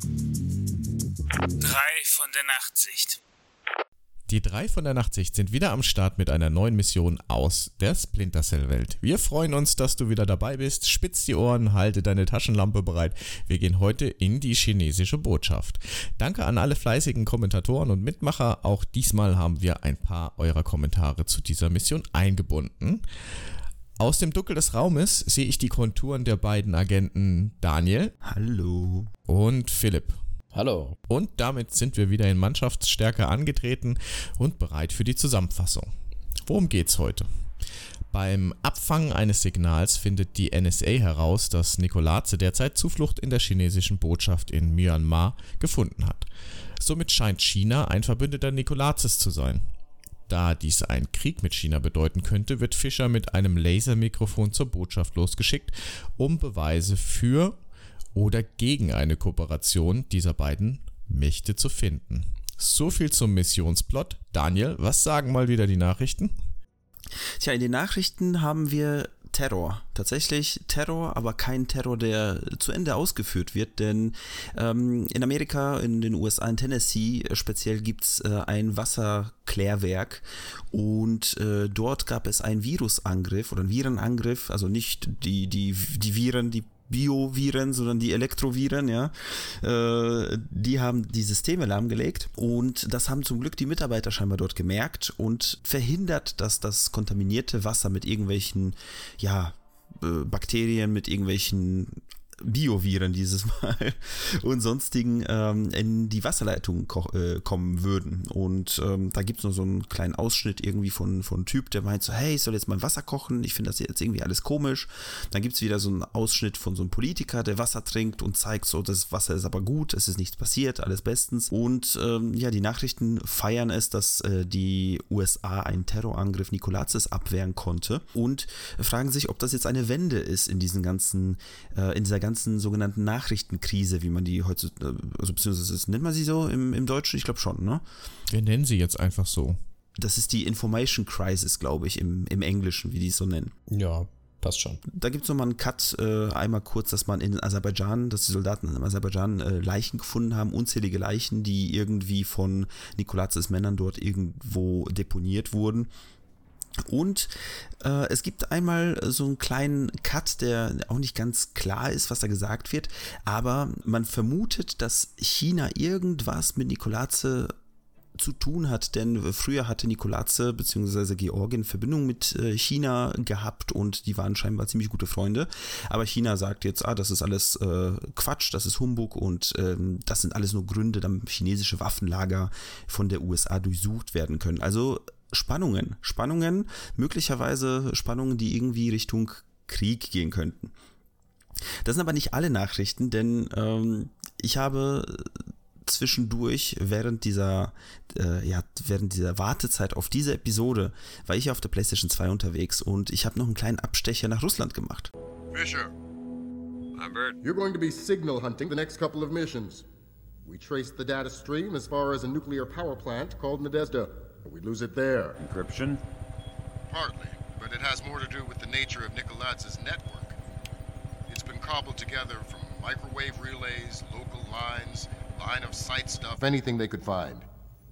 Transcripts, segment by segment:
Drei von der Nachtsicht. Die drei von der Nachtsicht sind wieder am Start mit einer neuen Mission aus der Splinter Cell Welt. Wir freuen uns, dass du wieder dabei bist. Spitz die Ohren, halte deine Taschenlampe bereit. Wir gehen heute in die chinesische Botschaft. Danke an alle fleißigen Kommentatoren und Mitmacher. Auch diesmal haben wir ein paar eurer Kommentare zu dieser Mission eingebunden. Aus dem Dunkel des Raumes sehe ich die Konturen der beiden Agenten Daniel. Hallo. Und Philipp. Hallo. Und damit sind wir wieder in Mannschaftsstärke angetreten und bereit für die Zusammenfassung. Worum geht's heute? Beim Abfangen eines Signals findet die NSA heraus, dass Nikolaze derzeit Zuflucht in der chinesischen Botschaft in Myanmar gefunden hat. Somit scheint China ein Verbündeter Nikolazes zu sein. Da dies einen Krieg mit China bedeuten könnte, wird Fischer mit einem Lasermikrofon zur Botschaft losgeschickt, um Beweise für oder gegen eine Kooperation dieser beiden Mächte zu finden. So viel zum Missionsplot. Daniel, was sagen mal wieder die Nachrichten? Tja, in den Nachrichten haben wir Terror. Tatsächlich Terror, aber kein Terror, der zu Ende ausgeführt wird, denn ähm, in Amerika, in den USA, in Tennessee speziell gibt es äh, ein Wasserklärwerk und äh, dort gab es einen Virusangriff oder einen Virenangriff, also nicht die, die, die Viren, die Bioviren, sondern die Elektroviren, ja, äh, die haben die Systeme lahmgelegt und das haben zum Glück die Mitarbeiter scheinbar dort gemerkt und verhindert, dass das kontaminierte Wasser mit irgendwelchen, ja, äh, Bakterien, mit irgendwelchen Bioviren dieses Mal und sonstigen ähm, in die Wasserleitung äh, kommen würden. Und ähm, da gibt es noch so einen kleinen Ausschnitt irgendwie von, von Typ, der meint so, hey, ich soll jetzt mal Wasser kochen, ich finde das jetzt irgendwie alles komisch. Dann gibt es wieder so einen Ausschnitt von so einem Politiker, der Wasser trinkt und zeigt so, das Wasser ist aber gut, es ist nichts passiert, alles bestens. Und ähm, ja, die Nachrichten feiern es, dass äh, die USA einen Terrorangriff Nikolazes abwehren konnte und fragen sich, ob das jetzt eine Wende ist in diesen ganzen, äh, in dieser ganzen ganzen sogenannten Nachrichtenkrise, wie man die heute, also beziehungsweise nennt man sie so im, im Deutschen? Ich glaube schon, ne? Wir nennen sie jetzt einfach so. Das ist die Information Crisis, glaube ich, im, im Englischen, wie die es so nennen. Ja, passt schon. Da gibt es nochmal einen Cut, äh, einmal kurz, dass man in Aserbaidschan, dass die Soldaten in Aserbaidschan äh, Leichen gefunden haben, unzählige Leichen, die irgendwie von Nikolazes Männern dort irgendwo deponiert wurden. Und äh, es gibt einmal so einen kleinen Cut, der auch nicht ganz klar ist, was da gesagt wird, aber man vermutet, dass China irgendwas mit Nikolaze zu tun hat, denn früher hatte Nikolaze bzw. Georgien Verbindung mit äh, China gehabt und die waren scheinbar ziemlich gute Freunde. Aber China sagt jetzt, ah, das ist alles äh, Quatsch, das ist Humbug und ähm, das sind alles nur Gründe, damit chinesische Waffenlager von der USA durchsucht werden können. Also Spannungen. Spannungen, möglicherweise Spannungen, die irgendwie Richtung Krieg gehen könnten. Das sind aber nicht alle Nachrichten, denn ähm, ich habe zwischendurch während dieser äh, ja während dieser Wartezeit auf diese Episode war ich auf der PlayStation 2 unterwegs und ich habe noch einen kleinen Abstecher nach Russland gemacht. Fisher. I'm Bert. You're going to be signal hunting the next couple of missions. We traced the data stream as far as a nuclear power plant called Nadezhda. We lose it there. Encryption? Partly, but it has more to do with the nature of Nikolaz's network. It's been cobbled together from microwave relays, local lines, line of sight stuff, anything they could find.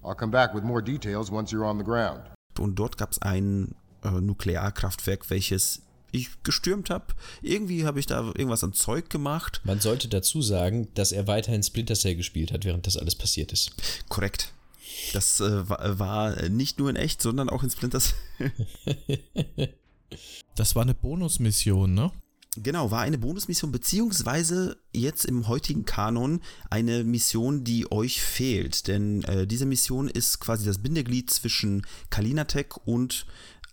I'll come back with more details once you're on the ground. Und dort gab es ein äh, Nuklearkraftwerk, welches ich gestürmt habe. Irgendwie habe ich da irgendwas an Zeug gemacht. Man sollte dazu sagen, dass er weiterhin Splinter Cell gespielt hat, während das alles passiert ist. Korrekt. Das äh, war nicht nur in echt, sondern auch in Splinter Cell. das war eine Bonusmission, ne? Genau, war eine Bonusmission, beziehungsweise jetzt im heutigen Kanon eine Mission, die euch fehlt. Denn äh, diese Mission ist quasi das Bindeglied zwischen Kalinatek und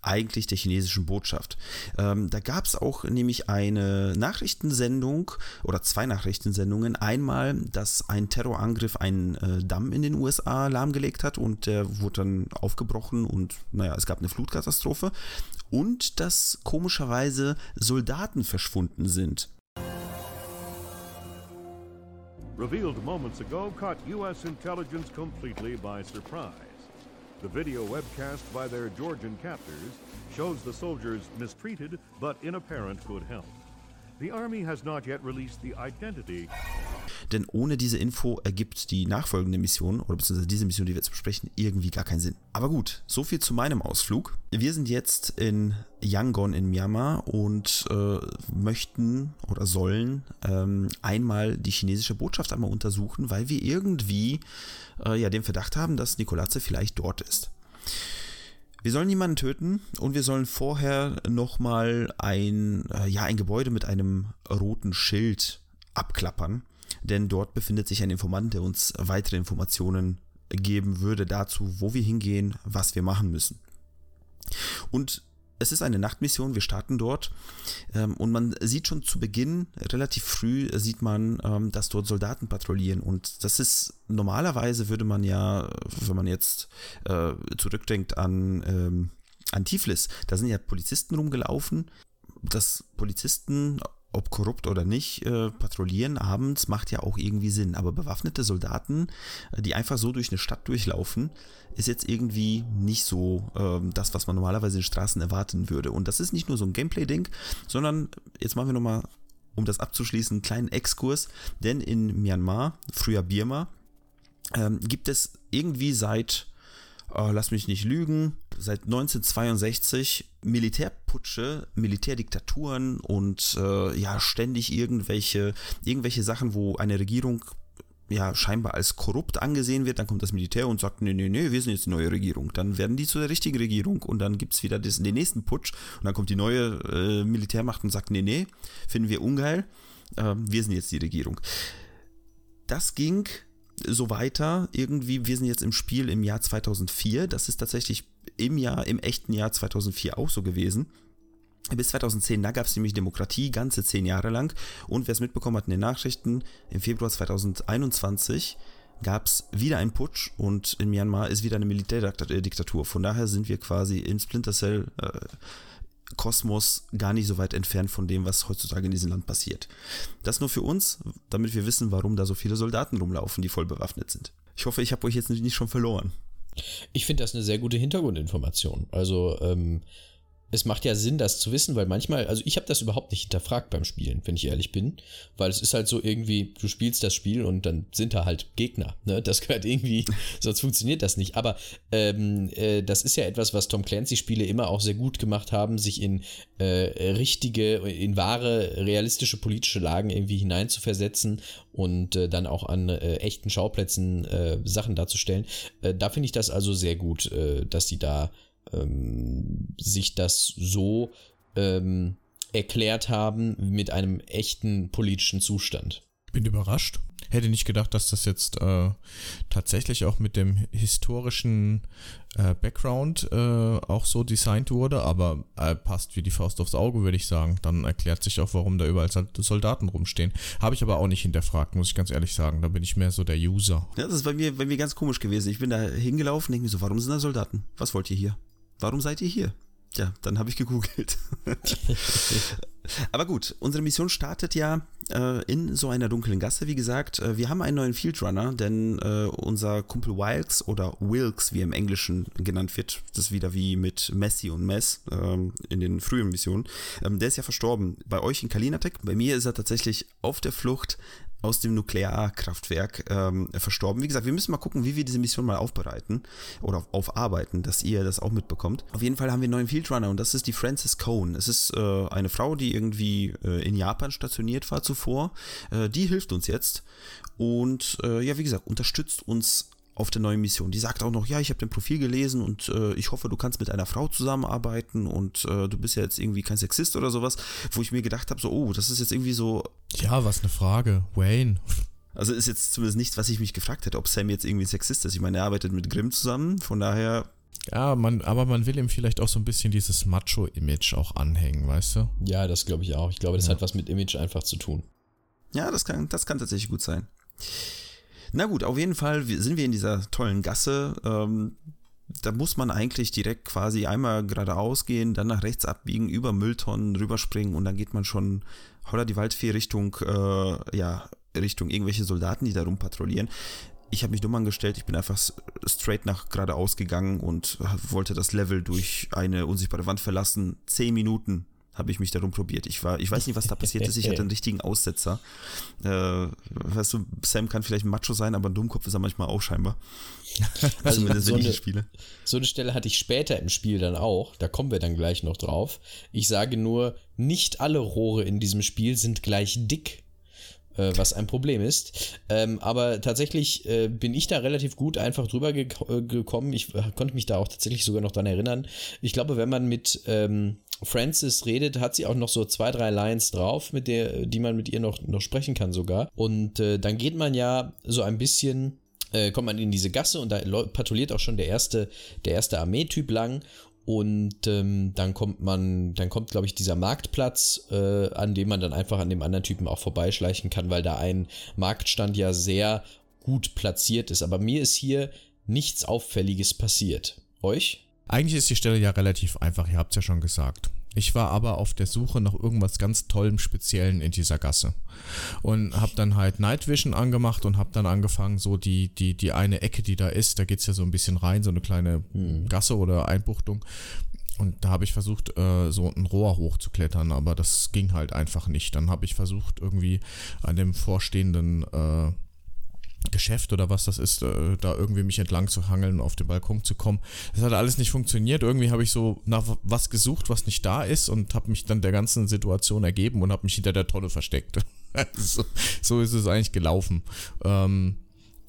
eigentlich der chinesischen Botschaft. Ähm, da gab es auch nämlich eine Nachrichtensendung oder zwei Nachrichtensendungen. Einmal, dass ein Terrorangriff einen äh, Damm in den USA lahmgelegt hat und der wurde dann aufgebrochen und naja, es gab eine Flutkatastrophe. Und dass komischerweise Soldaten verschwunden sind. Revealed moments ago caught U.S. intelligence completely by surprise. The video webcast by their Georgian captors shows the soldiers mistreated but in apparent good health. The Army has not yet released the identity. denn ohne diese Info ergibt die nachfolgende Mission oder beziehungsweise diese Mission, die wir jetzt besprechen, irgendwie gar keinen Sinn. Aber gut, so viel zu meinem Ausflug. Wir sind jetzt in Yangon in Myanmar und äh, möchten oder sollen ähm, einmal die chinesische Botschaft einmal untersuchen, weil wir irgendwie äh, ja den Verdacht haben, dass Nikolatze vielleicht dort ist. Wir sollen niemanden töten und wir sollen vorher nochmal ein, äh, ja, ein Gebäude mit einem roten Schild abklappern, denn dort befindet sich ein Informant, der uns weitere Informationen geben würde dazu, wo wir hingehen, was wir machen müssen. Und es ist eine Nachtmission, wir starten dort ähm, und man sieht schon zu Beginn, relativ früh, sieht man, ähm, dass dort Soldaten patrouillieren und das ist, normalerweise würde man ja, wenn man jetzt äh, zurückdenkt an, ähm, an Tiflis, da sind ja Polizisten rumgelaufen, dass Polizisten ob korrupt oder nicht, äh, patrouillieren abends macht ja auch irgendwie Sinn. Aber bewaffnete Soldaten, die einfach so durch eine Stadt durchlaufen, ist jetzt irgendwie nicht so äh, das, was man normalerweise in Straßen erwarten würde. Und das ist nicht nur so ein Gameplay-Ding, sondern jetzt machen wir nochmal, um das abzuschließen, einen kleinen Exkurs. Denn in Myanmar, früher Birma, ähm, gibt es irgendwie seit äh, lass mich nicht lügen, seit 1962 Militärputsche, Militärdiktaturen und äh, ja, ständig irgendwelche, irgendwelche Sachen, wo eine Regierung ja scheinbar als korrupt angesehen wird, dann kommt das Militär und sagt, nee, nee, nee, wir sind jetzt die neue Regierung. Dann werden die zu der richtigen Regierung und dann gibt es wieder das, den nächsten Putsch und dann kommt die neue äh, Militärmacht und sagt, nee, nee, finden wir ungeil, äh, wir sind jetzt die Regierung. Das ging so weiter. Irgendwie, wir sind jetzt im Spiel im Jahr 2004. Das ist tatsächlich im Jahr, im echten Jahr 2004 auch so gewesen. Bis 2010, da gab es nämlich Demokratie, ganze zehn Jahre lang. Und wer es mitbekommen hat in den Nachrichten, im Februar 2021 gab es wieder einen Putsch und in Myanmar ist wieder eine Militärdiktatur. Von daher sind wir quasi in Splinter Cell äh, Kosmos gar nicht so weit entfernt von dem, was heutzutage in diesem Land passiert. Das nur für uns, damit wir wissen, warum da so viele Soldaten rumlaufen, die voll bewaffnet sind. Ich hoffe, ich habe euch jetzt nicht schon verloren. Ich finde das eine sehr gute Hintergrundinformation. Also, ähm, es macht ja Sinn, das zu wissen, weil manchmal, also ich habe das überhaupt nicht hinterfragt beim Spielen, wenn ich ehrlich bin, weil es ist halt so irgendwie, du spielst das Spiel und dann sind da halt Gegner, ne? Das gehört irgendwie, sonst funktioniert das nicht. Aber ähm, äh, das ist ja etwas, was Tom Clancy-Spiele immer auch sehr gut gemacht haben, sich in äh, richtige, in wahre, realistische politische Lagen irgendwie hineinzuversetzen und äh, dann auch an äh, echten Schauplätzen äh, Sachen darzustellen. Äh, da finde ich das also sehr gut, dass sie da ähm, sich das so ähm, erklärt haben mit einem echten politischen Zustand. Bin überrascht. Hätte nicht gedacht, dass das jetzt äh, tatsächlich auch mit dem historischen äh, Background äh, auch so designt wurde, aber äh, passt wie die Faust aufs Auge, würde ich sagen. Dann erklärt sich auch, warum da überall Soldaten rumstehen. Habe ich aber auch nicht hinterfragt, muss ich ganz ehrlich sagen. Da bin ich mehr so der User. Ja, das ist bei mir, bei mir ganz komisch gewesen. Ich bin da hingelaufen, denke mir so, warum sind da Soldaten? Was wollt ihr hier? Warum seid ihr hier? Ja, dann habe ich gegoogelt. Aber gut, unsere Mission startet ja äh, in so einer dunklen Gasse, wie gesagt. Äh, wir haben einen neuen Field Runner, denn äh, unser Kumpel Wilkes oder Wilkes, wie er im Englischen genannt wird, das ist wieder wie mit Messi und Mess ähm, in den frühen Missionen, ähm, der ist ja verstorben. Bei euch in Kalinatek, bei mir ist er tatsächlich auf der Flucht aus dem Nuklearkraftwerk ähm, verstorben. Wie gesagt, wir müssen mal gucken, wie wir diese Mission mal aufbereiten oder aufarbeiten, dass ihr das auch mitbekommt. Auf jeden Fall haben wir einen neuen Field Runner und das ist die Frances Cohn. Es ist äh, eine Frau, die irgendwie äh, in Japan stationiert war zuvor. Äh, die hilft uns jetzt und äh, ja, wie gesagt, unterstützt uns auf der neuen Mission. Die sagt auch noch, ja, ich habe dein Profil gelesen und äh, ich hoffe, du kannst mit einer Frau zusammenarbeiten und äh, du bist ja jetzt irgendwie kein Sexist oder sowas, wo ich mir gedacht habe, so, oh, das ist jetzt irgendwie so. Ja, was eine Frage. Wayne. Also ist jetzt zumindest nichts, was ich mich gefragt hätte, ob Sam jetzt irgendwie Sexist ist. Ich meine, er arbeitet mit Grimm zusammen, von daher. Ja, man, aber man will ihm vielleicht auch so ein bisschen dieses Macho-Image auch anhängen, weißt du? Ja, das glaube ich auch. Ich glaube, das ja. hat was mit Image einfach zu tun. Ja, das kann, das kann tatsächlich gut sein. Na gut, auf jeden Fall sind wir in dieser tollen Gasse. Ähm, da muss man eigentlich direkt quasi einmal geradeaus gehen, dann nach rechts abbiegen, über Mülltonnen rüberspringen und dann geht man schon holla die Waldfee Richtung, äh, ja, Richtung irgendwelche Soldaten, die da rumpatrouillieren. Ich habe mich dumm angestellt, ich bin einfach straight nach geradeaus gegangen und wollte das Level durch eine unsichtbare Wand verlassen. Zehn Minuten habe ich mich darum probiert. Ich war, ich weiß nicht, was da passiert ist. Ich hatte einen richtigen Aussetzer. Äh, weißt du, Sam kann vielleicht ein Macho sein, aber ein Dummkopf ist er manchmal auch scheinbar. Also Zumindest so wenn ich eine- spiele. So eine Stelle hatte ich später im Spiel dann auch. Da kommen wir dann gleich noch drauf. Ich sage nur, nicht alle Rohre in diesem Spiel sind gleich dick. Äh, was ein Problem ist. Ähm, aber tatsächlich äh, bin ich da relativ gut einfach drüber gek äh, gekommen. Ich äh, konnte mich da auch tatsächlich sogar noch dran erinnern. Ich glaube, wenn man mit ähm, Frances redet, hat sie auch noch so zwei, drei Lines drauf, mit der, die man mit ihr noch, noch sprechen kann sogar. Und äh, dann geht man ja so ein bisschen äh, kommt man in diese Gasse und da patrouilliert auch schon der erste, der erste Armeetyp lang. Und ähm, dann kommt man, dann kommt, glaube ich, dieser Marktplatz, äh, an dem man dann einfach an dem anderen Typen auch vorbeischleichen kann, weil da ein Marktstand ja sehr gut platziert ist. Aber mir ist hier nichts Auffälliges passiert. Euch? Eigentlich ist die Stelle ja relativ einfach, ihr habt es ja schon gesagt. Ich war aber auf der Suche nach irgendwas ganz Tollem, Speziellen in dieser Gasse. Und habe dann halt Night Vision angemacht und habe dann angefangen, so die, die, die eine Ecke, die da ist, da geht es ja so ein bisschen rein, so eine kleine Gasse oder Einbuchtung. Und da habe ich versucht, äh, so ein Rohr hochzuklettern, aber das ging halt einfach nicht. Dann habe ich versucht, irgendwie an dem vorstehenden äh, Geschäft oder was das ist, äh, da irgendwie mich entlang zu hangeln, auf den Balkon zu kommen. Das hat alles nicht funktioniert. Irgendwie habe ich so nach was gesucht, was nicht da ist und habe mich dann der ganzen Situation ergeben und habe mich hinter der Tonne versteckt. so, so ist es eigentlich gelaufen. Ähm,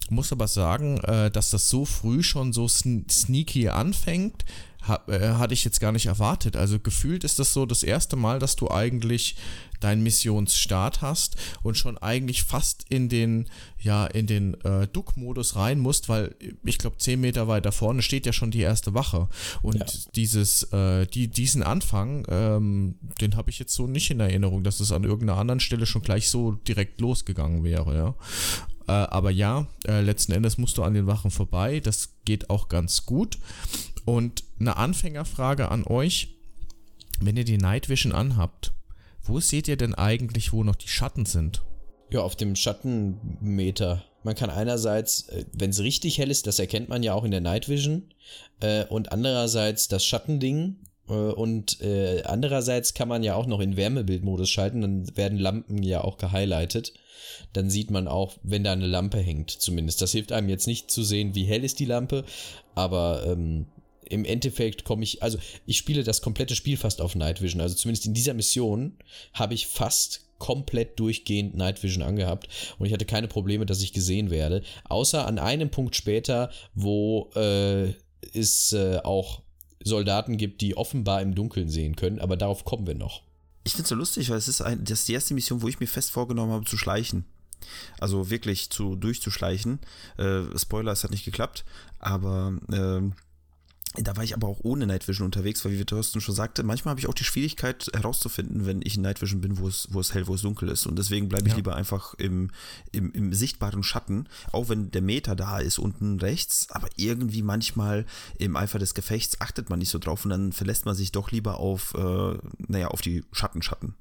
muss aber sagen, äh, dass das so früh schon so sn sneaky anfängt, ha äh, hatte ich jetzt gar nicht erwartet. Also gefühlt ist das so das erste Mal, dass du eigentlich deinen Missionsstart hast und schon eigentlich fast in den, ja, in den äh, Duck-Modus rein musst, weil ich glaube, 10 Meter weiter vorne steht ja schon die erste Wache. Und Ja. dieses, äh, die, diesen Anfang, ähm, den habe ich jetzt so nicht in Erinnerung, dass es an irgendeiner anderen Stelle schon gleich so direkt losgegangen wäre, ja. Äh, aber ja, äh, letzten Endes musst du an den Wachen vorbei. Das geht auch ganz gut. Und eine Anfängerfrage an euch. Wenn ihr die Night Vision anhabt, wo seht ihr denn eigentlich, wo noch die Schatten sind? Ja, auf dem Schattenmeter. Man kann einerseits, wenn es richtig hell ist, das erkennt man ja auch in der Night Vision, äh, und andererseits das Schattending. Äh, und äh, andererseits kann man ja auch noch in Wärmebildmodus schalten, dann werden Lampen ja auch gehighlightet. Dann sieht man auch, wenn da eine Lampe hängt, zumindest. Das hilft einem jetzt nicht zu sehen, wie hell ist die Lampe, aber ähm, im Endeffekt komme ich, also ich spiele das komplette Spiel fast auf Night Vision. Also zumindest in dieser Mission habe ich fast komplett durchgehend Night Vision angehabt und ich hatte keine Probleme, dass ich gesehen werde. Außer an einem Punkt später, wo äh, es äh, auch Soldaten gibt, die offenbar im Dunkeln sehen können, aber darauf kommen wir noch. Ich finde es so lustig, weil es ist, ein, das ist die erste Mission, wo ich mir fest vorgenommen habe, zu schleichen. Also wirklich zu durchzuschleichen. Äh, Spoiler, es hat nicht geklappt, aber ähm, da war ich aber auch ohne Night Vision unterwegs, weil wie Thorsten schon sagte, manchmal habe ich auch die Schwierigkeit herauszufinden, wenn ich in Night Vision bin, wo es, wo es hell, wo es dunkel ist. Und deswegen bleibe ich Ja. lieber einfach im, im, im sichtbaren Schatten, auch wenn der Meter da ist unten rechts, aber irgendwie manchmal im Eifer des Gefechts achtet man nicht so drauf und dann verlässt man sich doch lieber auf, äh, naja, auf die Schattenschatten.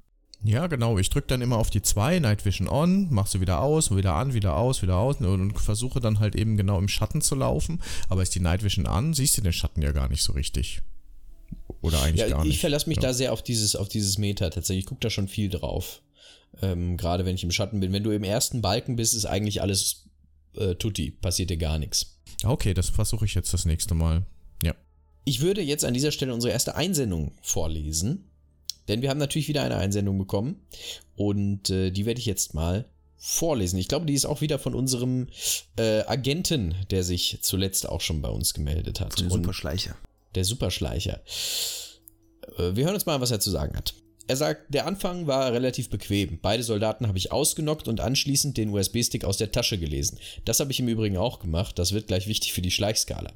Ja, genau. Ich drücke dann immer auf die 2, Night Vision on, mach sie wieder aus, wieder an, wieder aus, wieder aus und, und versuche dann halt eben genau im Schatten zu laufen. Aber ist die Night Vision an, siehst du den Schatten ja gar nicht so richtig. Oder eigentlich Ja, gar nicht. ich verlasse mich ja. da sehr auf dieses, auf dieses Meter tatsächlich. Ich gucke da schon viel drauf. Ähm, Gerade wenn ich im Schatten bin. Wenn du im ersten Balken bist, ist eigentlich alles äh, tutti. Passiert dir gar nichts. Okay, das versuche ich jetzt das nächste Mal. Ja. Ich würde jetzt an dieser Stelle unsere erste Einsendung vorlesen. Denn wir haben natürlich wieder eine Einsendung bekommen. Und äh, die werde ich jetzt mal vorlesen. Ich glaube, die ist auch wieder von unserem äh, Agenten, der sich zuletzt auch schon bei uns gemeldet hat. Und- Superschleicher. der Superschleicher. Äh, Wir hören uns mal, an, was er zu sagen hat. Er sagt, der Anfang war relativ bequem. Beide Soldaten habe ich ausgenockt und anschließend den USB-Stick aus der Tasche gelesen. Das habe ich im Übrigen auch gemacht. Das wird gleich wichtig für die Schleichskala.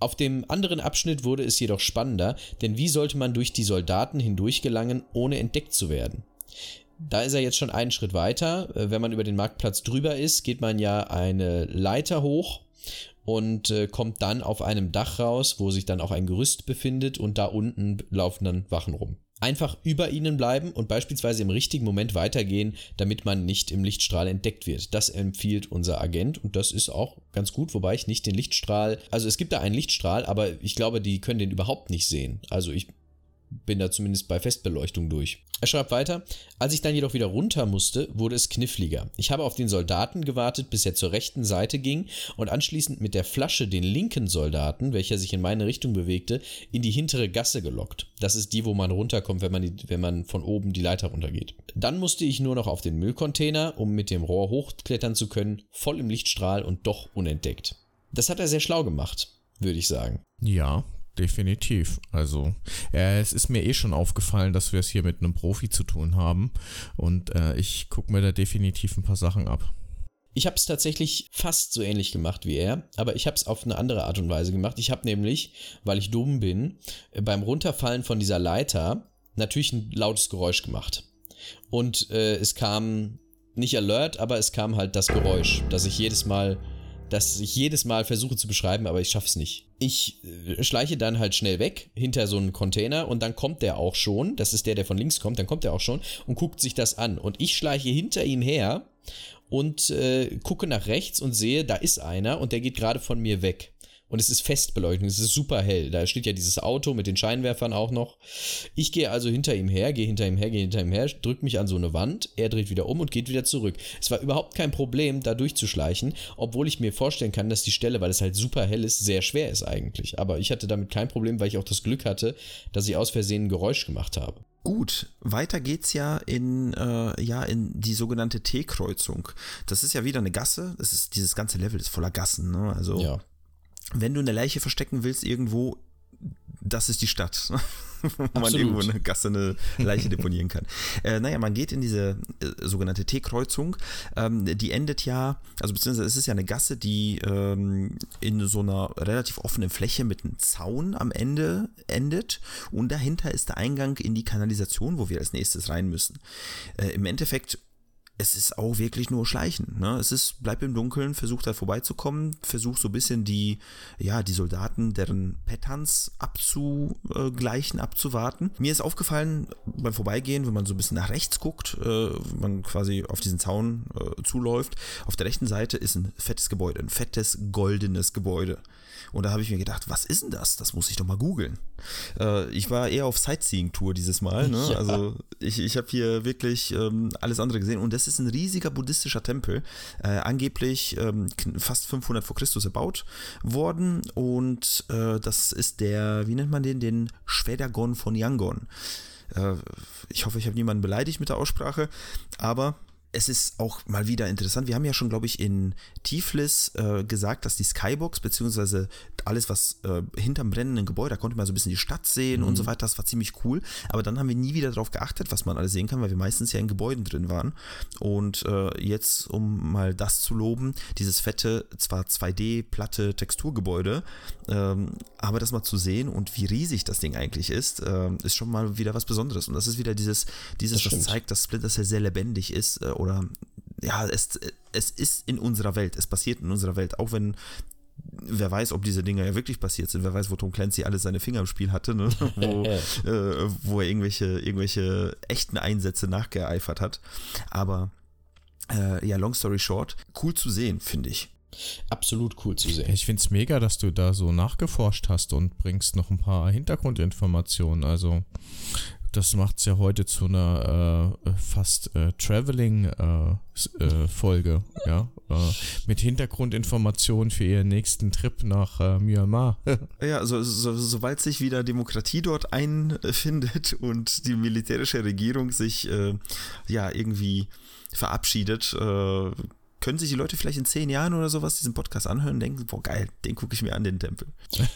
Auf dem anderen Abschnitt wurde es jedoch spannender, denn wie sollte man durch die Soldaten hindurch gelangen, ohne entdeckt zu werden? Da ist er jetzt schon einen Schritt weiter. Äh, Wenn man über den Marktplatz drüber ist, geht man ja eine Leiter hoch und äh, kommt dann auf einem Dach raus, wo sich dann auch ein Gerüst befindet und da unten laufen dann Wachen rum. Einfach über ihnen bleiben und beispielsweise im richtigen Moment weitergehen, damit man nicht im Lichtstrahl entdeckt wird. Das empfiehlt unser Agent und das ist auch ganz gut, wobei ich nicht den Lichtstrahl, also es gibt da einen Lichtstrahl, aber ich glaube, die können den überhaupt nicht sehen. Also ich bin da zumindest bei Festbeleuchtung durch. Er schreibt weiter, als ich dann jedoch wieder runter musste, wurde es kniffliger. Ich habe auf den Soldaten gewartet, bis er zur rechten Seite ging und anschließend mit der Flasche den linken Soldaten, welcher sich in meine Richtung bewegte, in die hintere Gasse gelockt. Das ist die, wo man runterkommt, wenn man, die, wenn man von oben die Leiter runtergeht. Dann musste ich nur noch auf den Müllcontainer, um mit dem Rohr hochklettern zu können, voll im Lichtstrahl und doch unentdeckt. Das hat er sehr schlau gemacht, würde ich sagen. Ja, definitiv. Also, äh, es ist mir eh schon aufgefallen, dass wir es hier mit einem Profi zu tun haben. Und äh, ich gucke mir da definitiv ein paar Sachen ab. Ich habe es tatsächlich fast so ähnlich gemacht wie er, aber ich habe es auf eine andere Art und Weise gemacht. Ich habe nämlich, weil ich dumm bin, beim Runterfallen von dieser Leiter natürlich ein lautes Geräusch gemacht. Und äh, es kam nicht Alert, aber es kam halt das Geräusch, dass ich jedes Mal das ich jedes Mal versuche zu beschreiben, aber ich schaff's nicht. Ich äh, schleiche dann halt schnell weg hinter so einen Container und dann kommt der auch schon, das ist der, der von links kommt, dann kommt der auch schon und guckt sich das an. Und ich schleiche hinter ihm her und äh, gucke nach rechts und sehe, da ist einer und der geht gerade von mir weg und es ist Festbeleuchtung, es ist super hell. Da steht ja dieses Auto mit den Scheinwerfern auch noch. Ich gehe also hinter ihm her, gehe hinter ihm her, gehe hinter ihm her, drücke mich an so eine Wand, er dreht wieder um und geht wieder zurück. Es war überhaupt kein Problem, da durchzuschleichen, obwohl ich mir vorstellen kann, dass die Stelle, weil es halt super hell ist, sehr schwer ist eigentlich. Aber ich hatte damit kein Problem, weil ich auch das Glück hatte, dass ich aus Versehen ein Geräusch gemacht habe. Gut, weiter geht's ja in, äh, ja, in die sogenannte T-Kreuzung. Das ist ja wieder eine Gasse. Das ist, dieses ganze Level ist voller Gassen, ne? Also Ja. Wenn du eine Leiche verstecken willst irgendwo, das ist die Stadt, wo man irgendwo eine Gasse eine Leiche deponieren kann. Äh, naja, man geht in diese äh, sogenannte T-Kreuzung. Ähm, die endet ja, also beziehungsweise es ist ja eine Gasse, die ähm, in so einer relativ offenen Fläche mit einem Zaun am Ende endet und dahinter ist der Eingang in die Kanalisation, wo wir als nächstes rein müssen. Äh, Im Endeffekt es ist auch wirklich nur Schleichen. Ne? Es ist, bleib im Dunkeln, versuch da vorbeizukommen, versuch so ein bisschen die, ja, die Soldaten, deren Patterns abzugleichen, abzuwarten. Mir ist aufgefallen beim Vorbeigehen, wenn man so ein bisschen nach rechts guckt, äh, wenn man quasi auf diesen Zaun äh, zuläuft, auf der rechten Seite ist ein fettes Gebäude, ein fettes goldenes Gebäude. Und da habe ich mir gedacht, was ist denn das? Das muss ich doch mal googeln. Äh, ich war eher auf Sightseeing-Tour dieses Mal. Ne? Ja. Also ich, ich habe hier wirklich ähm, alles andere gesehen. Und das ist ein riesiger buddhistischer Tempel. Äh, angeblich ähm, fast 500 vor Christus erbaut worden. Und äh, das ist der, wie nennt man den? Den Schwädergon von Yangon. Äh, ich hoffe, ich habe niemanden beleidigt mit der Aussprache. Aber es ist auch mal wieder interessant. Wir haben ja schon, glaube ich, in Tiflis äh, gesagt, dass die Skybox, beziehungsweise alles, was äh, hinterm brennenden Gebäude, da konnte man so ein bisschen die Stadt sehen und so weiter, das war ziemlich cool. Aber dann haben wir nie wieder darauf geachtet, was man alles sehen kann, weil wir meistens ja in Gebäuden drin waren. Und äh, jetzt, um mal das zu loben, dieses fette, zwar 2D-platte Texturgebäude, ähm, aber das mal zu sehen und wie riesig das Ding eigentlich ist, ähm, ist schon mal wieder was Besonderes. Und das ist wieder dieses, dieses Das das, zeigt, dass Splinter Cell sehr lebendig ist äh, oder ja, es, es ist in unserer Welt, es passiert in unserer Welt, auch wenn wer weiß, ob diese Dinger ja wirklich passiert sind, wer weiß, wo Tom Clancy alles seine Finger im Spiel hatte, ne? wo, äh, wo er irgendwelche, irgendwelche echten Einsätze nachgeeifert hat. Aber äh, ja, long story short, cool zu sehen, finde ich. Absolut cool zu sehen. Ich finde es mega, dass du da so nachgeforscht hast und bringst noch ein paar Hintergrundinformationen. Also, das macht es ja heute zu einer äh, fast äh, Traveling-Folge, ja. Äh, mit Hintergrundinformationen für ihren nächsten Trip nach äh, Myanmar. Ja, so, so, sobald sich wieder Demokratie dort einfindet und die militärische Regierung sich äh, ja irgendwie verabschiedet, äh, können sich die Leute vielleicht in zehn Jahren oder sowas diesen Podcast anhören und denken, boah geil, den gucke ich mir an, den Tempel.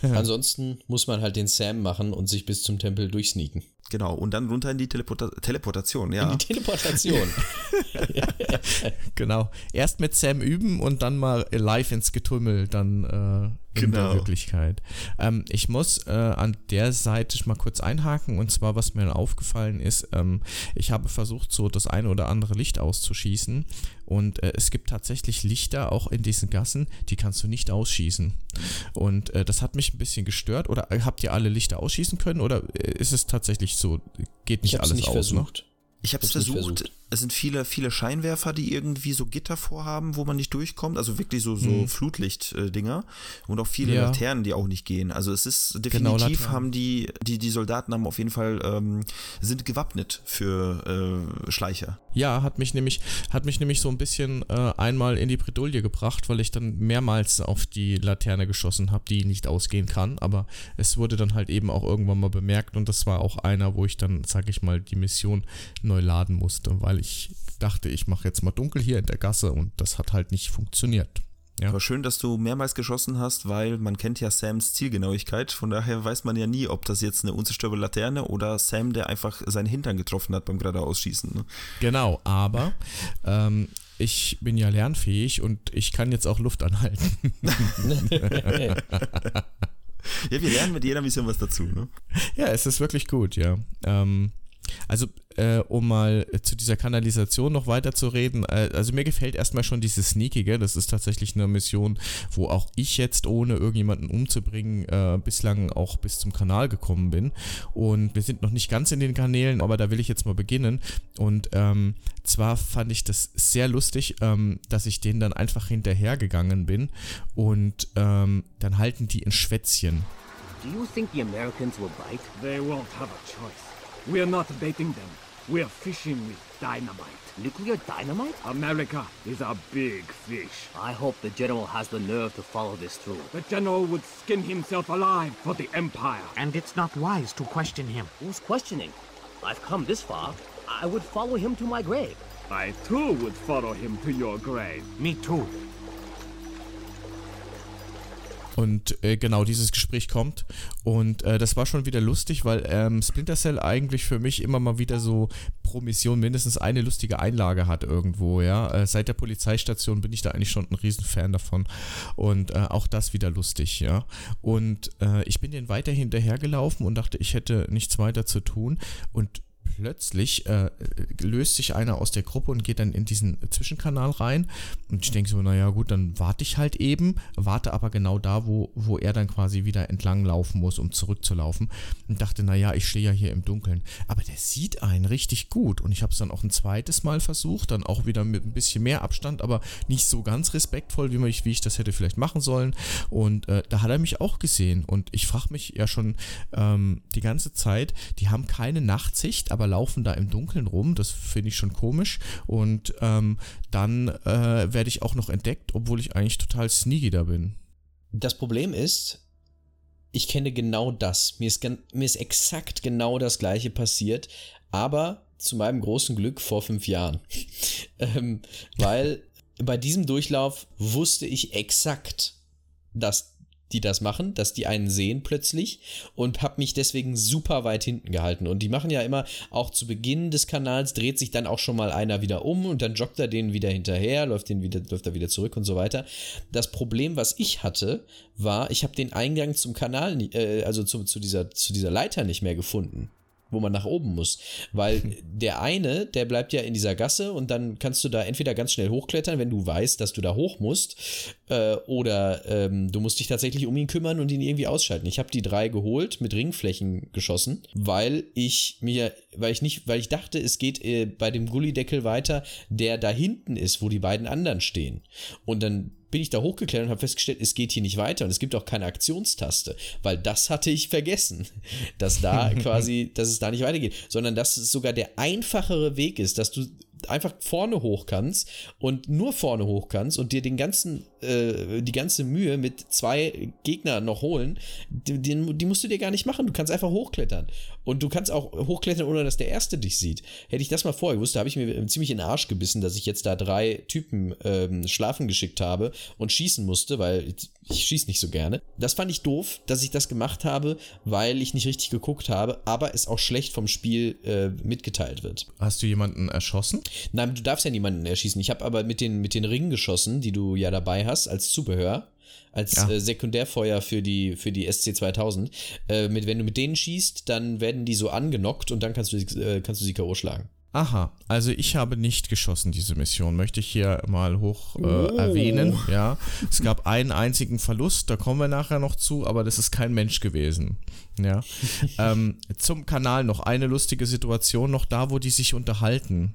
Ansonsten muss man halt den Sam machen und sich bis zum Tempel durchsneaken. Genau, und dann runter in die Teleporta Teleportation, ja. In die Teleportation. genau. Erst mit Sam üben und dann mal live ins Getümmel, dann äh, in der Genau. Wirklichkeit. Ähm, ich muss äh, an der Seite mal kurz einhaken und zwar, was mir aufgefallen ist, ähm, ich habe versucht, so das eine oder andere Licht auszuschießen und äh, es gibt tatsächlich Lichter auch in diesen Gassen, die kannst du nicht ausschießen. Und äh, das hat mich ein bisschen gestört. Oder äh, habt ihr alle Lichter ausschießen können oder äh, ist es tatsächlich so, geht nicht alles nicht aus? Ne? versucht. Ich habe es versucht. versucht. Es sind viele, viele Scheinwerfer, die irgendwie so Gitter vorhaben, wo man nicht durchkommt. Also wirklich so, so Mhm. Flutlicht-Dinger. Und auch viele Ja. Laternen, die auch nicht gehen. Also es ist Genau, definitiv Laternen. haben die, die, die Soldaten haben auf jeden Fall, ähm, sind gewappnet für äh, Schleicher. Ja, hat mich nämlich, hat mich nämlich so ein bisschen äh, einmal in die Bredouille gebracht, weil ich dann mehrmals auf die Laterne geschossen habe, die nicht ausgehen kann. Aber es wurde dann halt eben auch irgendwann mal bemerkt und das war auch einer, wo ich dann, sag ich mal, die Mission neu laden musste, weil ich dachte, ich mache jetzt mal dunkel hier in der Gasse und das hat halt nicht funktioniert. Ja. Aber schön, dass du mehrmals geschossen hast, weil man kennt ja Sams Zielgenauigkeit. Von daher weiß man ja nie, ob das jetzt eine unzerstörbare Laterne oder Sam, der einfach seinen Hintern getroffen hat beim geradeausschießen. Ne? Genau, aber ähm, ich bin ja lernfähig und ich kann jetzt auch Luft anhalten. Ja, wir lernen mit jeder Mission was dazu. Ne? Ja, es ist wirklich gut, ja. Ähm, also, äh, um mal zu dieser Kanalisation noch weiter zu reden, äh, also mir gefällt erstmal schon dieses Sneakige. Das ist tatsächlich eine Mission, wo auch ich jetzt, ohne irgendjemanden umzubringen, äh, bislang auch bis zum Kanal gekommen bin. Und wir sind noch nicht ganz in den Kanälen, aber da will ich jetzt mal beginnen. Und ähm, zwar fand ich das sehr lustig, ähm, dass ich denen dann einfach hinterhergegangen bin und ähm, dann halten die ein Schwätzchen. Do you think the Americans will bite? They won't have a choice. We're not baiting them. We're fishing with dynamite. Nuclear dynamite? America is a big fish. I hope the general has the nerve to follow this through. The general would skin himself alive for the empire. And it's not wise to question him. Who's questioning? I've come this far. I would follow him to my grave. I too would follow him to your grave. Me too. Und äh, genau dieses Gespräch kommt. Und äh, das war schon wieder lustig, weil ähm, Splinter Cell eigentlich für mich immer mal wieder so pro Mission mindestens eine lustige Einlage hat irgendwo, ja. Äh, seit der Polizeistation bin ich da eigentlich schon ein Riesenfan davon. Und äh, auch das wieder lustig, ja. Und äh, ich bin den weiter hinterhergelaufen und dachte, ich hätte nichts weiter zu tun. Und plötzlich äh, löst sich einer aus der Gruppe und geht dann in diesen Zwischenkanal rein. Und ich denke so, naja gut, dann warte ich halt eben, warte aber genau da, wo, wo er dann quasi wieder entlang laufen muss, um zurückzulaufen. Und dachte, naja, ich stehe ja hier im Dunkeln. Aber der sieht einen richtig gut. Und ich habe es dann auch ein zweites Mal versucht, dann auch wieder mit ein bisschen mehr Abstand, aber nicht so ganz respektvoll, wie, ich, wie ich das hätte vielleicht machen sollen. Und äh, da hat er mich auch gesehen. Und ich frage mich ja schon ähm, die ganze Zeit, die haben keine Nachtsicht, aber laufen da im Dunkeln rum. Das finde ich schon komisch. Und ähm, dann äh, werde ich auch noch entdeckt, obwohl ich eigentlich total sneaky da bin. Das Problem ist, ich kenne genau das. Mir ist, mir ist exakt genau das gleiche passiert, aber zu meinem großen Glück vor fünf Jahren. ähm, weil bei diesem Durchlauf wusste ich exakt, dass die das machen, dass die einen sehen plötzlich und habe mich deswegen super weit hinten gehalten. Und die machen ja immer, auch zu Beginn des Kanals dreht sich dann auch schon mal einer wieder um und dann joggt er den wieder hinterher, läuft, den wieder, läuft er wieder zurück und so weiter. Das Problem, was ich hatte, war, ich habe den Eingang zum Kanal, äh, also zu, zu, dieser, zu dieser Leiter nicht mehr gefunden wo man nach oben muss. Weil der eine, der bleibt ja in dieser Gasse und dann kannst du da entweder ganz schnell hochklettern, wenn du weißt, dass du da hoch musst, äh, oder ähm, du musst dich tatsächlich um ihn kümmern und ihn irgendwie ausschalten. Ich habe die drei geholt, mit Ringflächen geschossen, weil ich mir, weil ich nicht, weil ich dachte, es geht äh, bei dem Gullideckel weiter, der da hinten ist, wo die beiden anderen stehen. Und dann bin ich da hochgeklettert und habe festgestellt, es geht hier nicht weiter und es gibt auch keine Aktionstaste, weil das hatte ich vergessen, dass da quasi, dass es da nicht weitergeht, sondern dass es sogar der einfachere Weg ist, dass du einfach vorne hoch kannst und nur vorne hoch kannst und dir den ganzen, äh, die ganze Mühe mit zwei Gegnern noch holen, die, die, musst du dir gar nicht machen. Du kannst einfach hochklettern. Und du kannst auch hochklettern, ohne dass der Erste dich sieht. Hätte ich das mal vorher gewusst, da habe ich mir ziemlich in den Arsch gebissen, dass ich jetzt da drei Typen ähm, schlafen geschickt habe und schießen musste, weil ich schieße nicht so gerne. Das fand ich doof, dass ich das gemacht habe, weil ich nicht richtig geguckt habe, aber es auch schlecht vom Spiel äh, mitgeteilt wird. Hast du jemanden erschossen? Nein, du darfst ja niemanden erschießen. Ich habe aber mit den, mit den Ringen geschossen, die du ja dabei hast, als Zubehör, als Ja. äh, Sekundärfeuer für die, für die SC2000. Äh, mit, wenn du mit denen schießt, dann werden die so angenockt und dann kannst du, äh, kannst du sie K.O. schlagen. Aha, also ich habe nicht geschossen, diese Mission, möchte ich hier mal hoch äh, oh. erwähnen. Ja, es gab einen einzigen Verlust, da kommen wir nachher noch zu, aber das ist kein Mensch gewesen. Ja, ähm, zum Kanal noch eine lustige Situation, noch da, wo die sich unterhalten.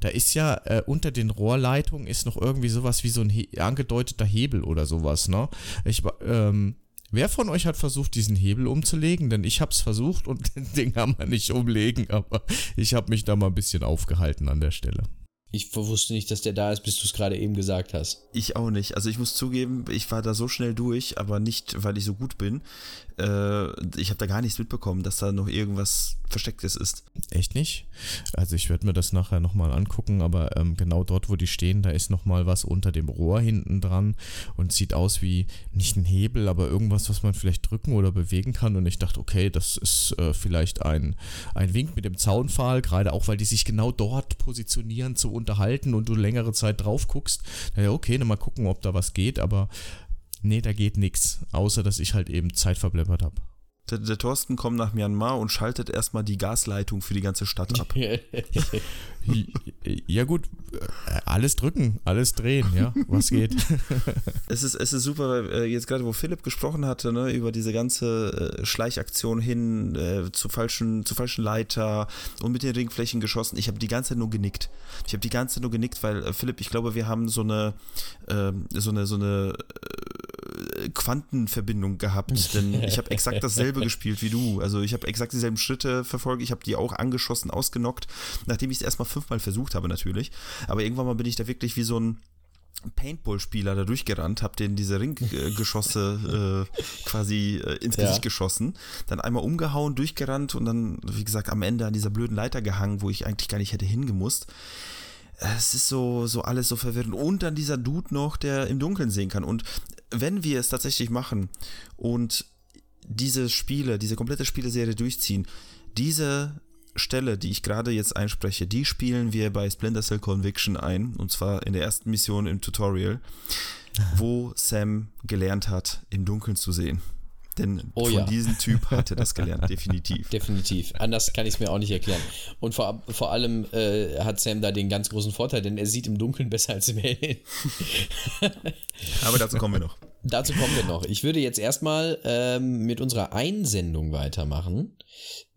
Da ist ja äh, unter den Rohrleitungen ist noch irgendwie sowas wie so ein He angedeuteter Hebel oder sowas, ne? Ich, ähm, Wer von euch hat versucht, diesen Hebel umzulegen? Denn ich habe es versucht und den Ding haben wir nicht umlegen, aber ich habe mich da mal ein bisschen aufgehalten an der Stelle. Ich wusste nicht, dass der da ist, bis du es gerade eben gesagt hast. Ich auch nicht. Also ich muss zugeben, ich war da so schnell durch, aber nicht, weil ich so gut bin. Äh, ich habe da gar nichts mitbekommen, dass da noch irgendwas Verstecktes ist. Echt nicht? Also ich werde mir das nachher nochmal angucken, aber ähm, genau dort, wo die stehen, da ist nochmal was unter dem Rohr hinten dran und sieht aus wie nicht ein Hebel, aber irgendwas, was man vielleicht drücken oder bewegen kann. Und ich dachte, okay, das ist äh, vielleicht ein, ein Wink mit dem Zaunpfahl, gerade auch, weil die sich genau dort positionieren zu unterhalten und du längere Zeit drauf guckst. Naja, okay, dann mal gucken, ob da was geht, aber nee, da geht nichts, außer dass ich halt eben Zeit verbleppert habe. Der, der, Thorsten kommt nach Myanmar und schaltet erstmal die Gasleitung für die ganze Stadt ab. ja gut, alles drücken, alles drehen, ja, was geht. es, ist, es ist super, äh, jetzt gerade wo Philipp gesprochen hatte, ne, über diese ganze äh, Schleichaktion hin äh, zu, falschen, zu falschen Leiter und mit den Ringflächen geschossen. Ich habe die ganze Zeit nur genickt. Ich habe die ganze Zeit nur genickt, weil äh, Philipp, ich glaube, wir haben so eine, ähm, so eine, so eine Quantenverbindung gehabt, denn ich habe exakt dasselbe gespielt wie du. Also ich habe exakt dieselben Schritte verfolgt, ich habe die auch angeschossen, ausgenockt, nachdem ich es erstmal fünfmal versucht habe natürlich. Aber irgendwann mal bin ich da wirklich wie so ein Paintball-Spieler da durchgerannt, habe den diese Ringgeschosse äh, quasi äh, ins ja. Gesicht geschossen, dann einmal umgehauen, durchgerannt und dann, wie gesagt, am Ende an dieser blöden Leiter gehangen, wo ich eigentlich gar nicht hätte hingemusst es ist so, so alles so verwirrend. Und dann dieser Dude noch, der im Dunkeln sehen kann. Und wenn wir es tatsächlich machen und diese Spiele, diese komplette Spieleserie durchziehen, diese Stelle, die ich gerade jetzt einspreche, die spielen wir bei Splinter Cell Conviction ein. Und zwar in der ersten Mission im Tutorial, wo Sam gelernt hat, im Dunkeln zu sehen. Denn oh, von ja. diesem Typ hat er das gelernt, definitiv. Definitiv. Anders kann ich es mir auch nicht erklären. Und vor, vor allem äh, hat Sam da den ganz großen Vorteil, denn er sieht im Dunkeln besser als im Hellen. Aber dazu kommen wir noch. Dazu kommen wir noch. Ich würde jetzt erstmal ähm, mit unserer Einsendung weitermachen,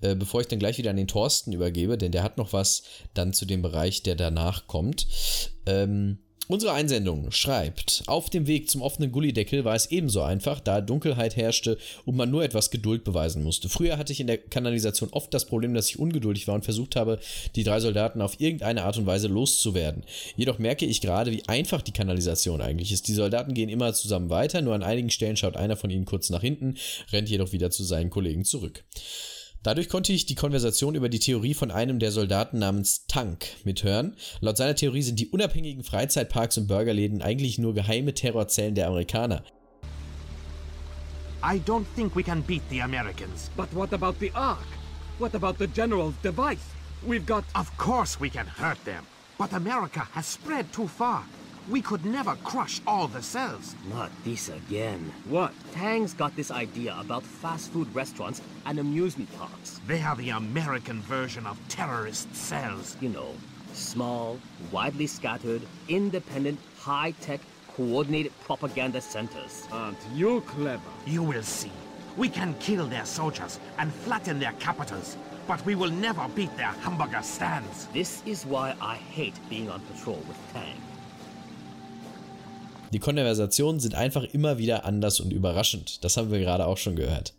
äh, bevor ich dann gleich wieder an den Thorsten übergebe, denn der hat noch was dann zu dem Bereich, der danach kommt. Ähm, Unsere Einsendung schreibt, auf dem Weg zum offenen Gullideckel war es ebenso einfach, da Dunkelheit herrschte und man nur etwas Geduld beweisen musste. Früher hatte ich in der Kanalisation oft das Problem, dass ich ungeduldig war und versucht habe, die drei Soldaten auf irgendeine Art und Weise loszuwerden. Jedoch merke ich gerade, wie einfach die Kanalisation eigentlich ist. Die Soldaten gehen immer zusammen weiter, nur an einigen Stellen schaut einer von ihnen kurz nach hinten, rennt jedoch wieder zu seinen Kollegen zurück. Dadurch konnte ich die Konversation über die Theorie von einem der Soldaten namens Tank mithören. Laut seiner Theorie sind die unabhängigen Freizeitparks und Burgerläden eigentlich nur geheime Terrorzellen der Amerikaner. I don't think we can beat the Americans. But what about the Ark? What about the General's device? We've got... Of course we can hurt them. But America has spread too far. We could never crush all the cells. Not this again. What? Tang's got this idea about fast food restaurants and amusement parks. They are the American version of terrorist cells. You know, small, widely scattered, independent, high-tech, coordinated propaganda centers. Aren't you clever? You will see. We can kill their soldiers and flatten their capitals, but we will never beat their hamburger stands. This is why I hate being on patrol with Tang. Die Konversationen sind einfach immer wieder anders und überraschend. Das haben wir gerade auch schon gehört.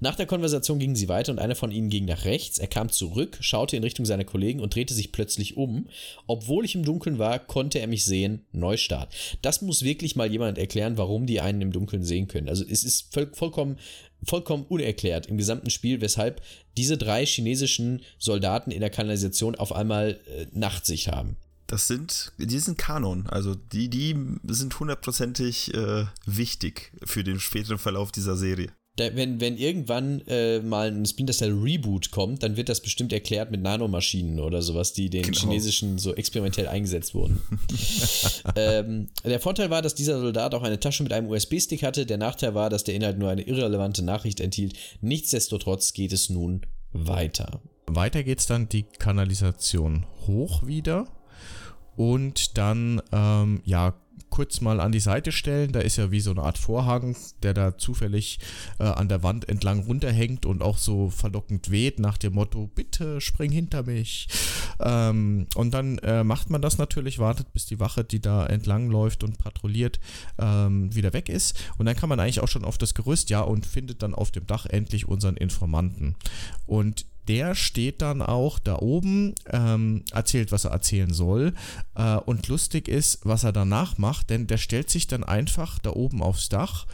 Nach der Konversation gingen sie weiter und einer von ihnen ging nach rechts. Er kam zurück, schaute in Richtung seiner Kollegen und drehte sich plötzlich um. Obwohl ich im Dunkeln war, konnte er mich sehen. Neustart. Das muss wirklich mal jemand erklären, warum die einen im Dunkeln sehen können. Also es ist voll, vollkommen, vollkommen unerklärt im gesamten Spiel, weshalb diese drei chinesischen Soldaten in der Kanalisation auf einmal äh, Nachtsicht haben das sind, die sind Kanon. Also die, die sind hundertprozentig äh, wichtig für den späteren Verlauf dieser Serie. Da, wenn, wenn irgendwann äh, mal ein Splinter Cell Reboot kommt, dann wird das bestimmt erklärt mit Nanomaschinen oder sowas, die den genau. chinesischen so experimentell eingesetzt wurden. ähm, der Vorteil war, dass dieser Soldat auch eine Tasche mit einem USB-Stick hatte. Der Nachteil war, dass der Inhalt nur eine irrelevante Nachricht enthielt. Nichtsdestotrotz geht es nun weiter. Weiter geht's dann die Kanalisation hoch wieder und dann ähm, ja kurz mal an die Seite stellen. Da ist ja wie so eine Art Vorhang, der da zufällig äh, an der Wand entlang runterhängt und auch so verlockend weht nach dem Motto, bitte spring hinter mich. Ähm, und dann äh, macht man das natürlich, wartet bis die Wache, die da entlang läuft und patrouilliert, ähm, wieder weg ist. Und dann kann man eigentlich auch schon auf das Gerüst, ja, und findet dann auf dem Dach endlich unseren Informanten. Und der steht dann auch da oben, ähm, erzählt, was er erzählen soll. Äh, und lustig ist, was er danach macht, denn der stellt sich dann einfach da oben aufs Dach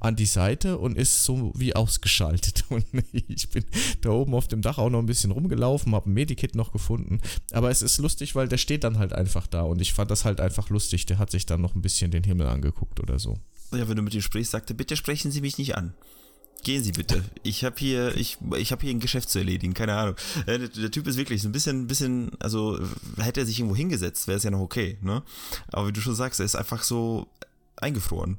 an die Seite und ist so wie ausgeschaltet. Und ich bin da oben auf dem Dach auch noch ein bisschen rumgelaufen, habe ein Medikit noch gefunden. Aber es ist lustig, weil der steht dann halt einfach da und ich fand das halt einfach lustig. Der hat sich dann noch ein bisschen den Himmel angeguckt oder so. Ja, wenn du mit ihm sprichst, sagte, bitte sprechen Sie mich nicht an. Gehen Sie bitte. Ich habe hier, ich, ich habe hier ein Geschäft zu erledigen, keine Ahnung. Der, der, Typ ist wirklich so ein bisschen, bisschen, also hätte er sich irgendwo hingesetzt, wäre es ja noch okay, ne? Aber wie du schon sagst, er ist einfach so eingefroren.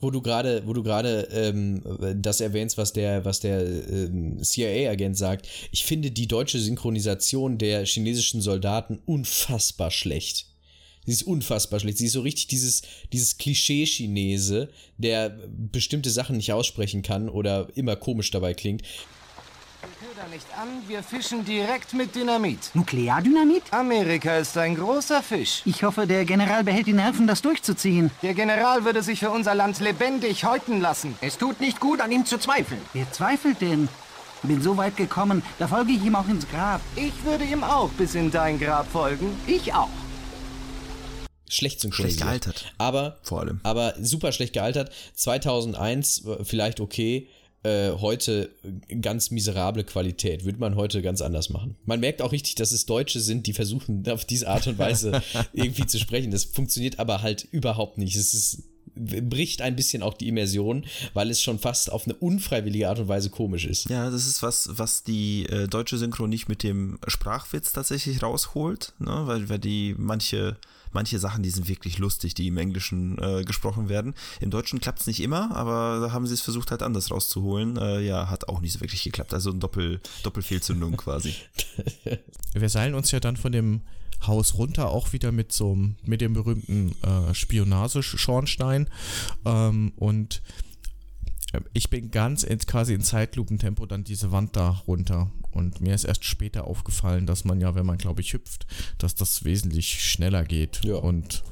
Wo du gerade, wo du gerade ähm, das erwähnst, was der, was der ähm, CIA-Agent sagt, ich finde die deutsche Synchronisation der chinesischen Soldaten unfassbar schlecht. Sie ist unfassbar schlecht. Sie ist so richtig dieses, dieses Klischee-Chinese, der bestimmte Sachen nicht aussprechen kann oder immer komisch dabei klingt. Wir ködern nicht an, wir fischen direkt mit Dynamit. Nukleardynamit? Amerika ist ein großer Fisch. Ich hoffe, der General behält die Nerven, das durchzuziehen. Der General würde sich für unser Land lebendig häuten lassen. Es tut nicht gut, an ihm zu zweifeln. Wer zweifelt denn? Bin so weit gekommen, da folge ich ihm auch ins Grab. Ich würde ihm auch bis in dein Grab folgen. Ich auch schlecht synchronisiert. Schlecht gealtert. Aber, vor allem. Aber super schlecht gealtert. 2001 vielleicht okay. Äh, heute ganz miserable Qualität. Würde man heute ganz anders machen. Man merkt auch richtig, dass es Deutsche sind, die versuchen, auf diese Art und Weise irgendwie zu sprechen. Das funktioniert aber halt überhaupt nicht. Es ist bricht ein bisschen auch die Immersion, weil es schon fast auf eine unfreiwillige Art und Weise komisch ist. Ja, das ist was, was die äh, deutsche Synchro nicht mit dem Sprachwitz tatsächlich rausholt, ne? weil, weil die manche manche Sachen, die sind wirklich lustig, die im Englischen äh, gesprochen werden. Im Deutschen klappt es nicht immer, aber da haben sie es versucht halt anders rauszuholen. Äh, ja, hat auch nicht so wirklich geklappt. Also ein Doppel, Doppelfehlzündung quasi. Wir seilen uns ja dann von dem Haus runter, auch wieder mit so mit dem berühmten äh, Spionageschornstein. Ähm, und ich bin ganz in, quasi in Zeitlupentempo dann diese Wand da runter. Und mir ist erst später aufgefallen, dass man ja, wenn man, glaube ich, hüpft, dass das wesentlich schneller geht. Ja. Und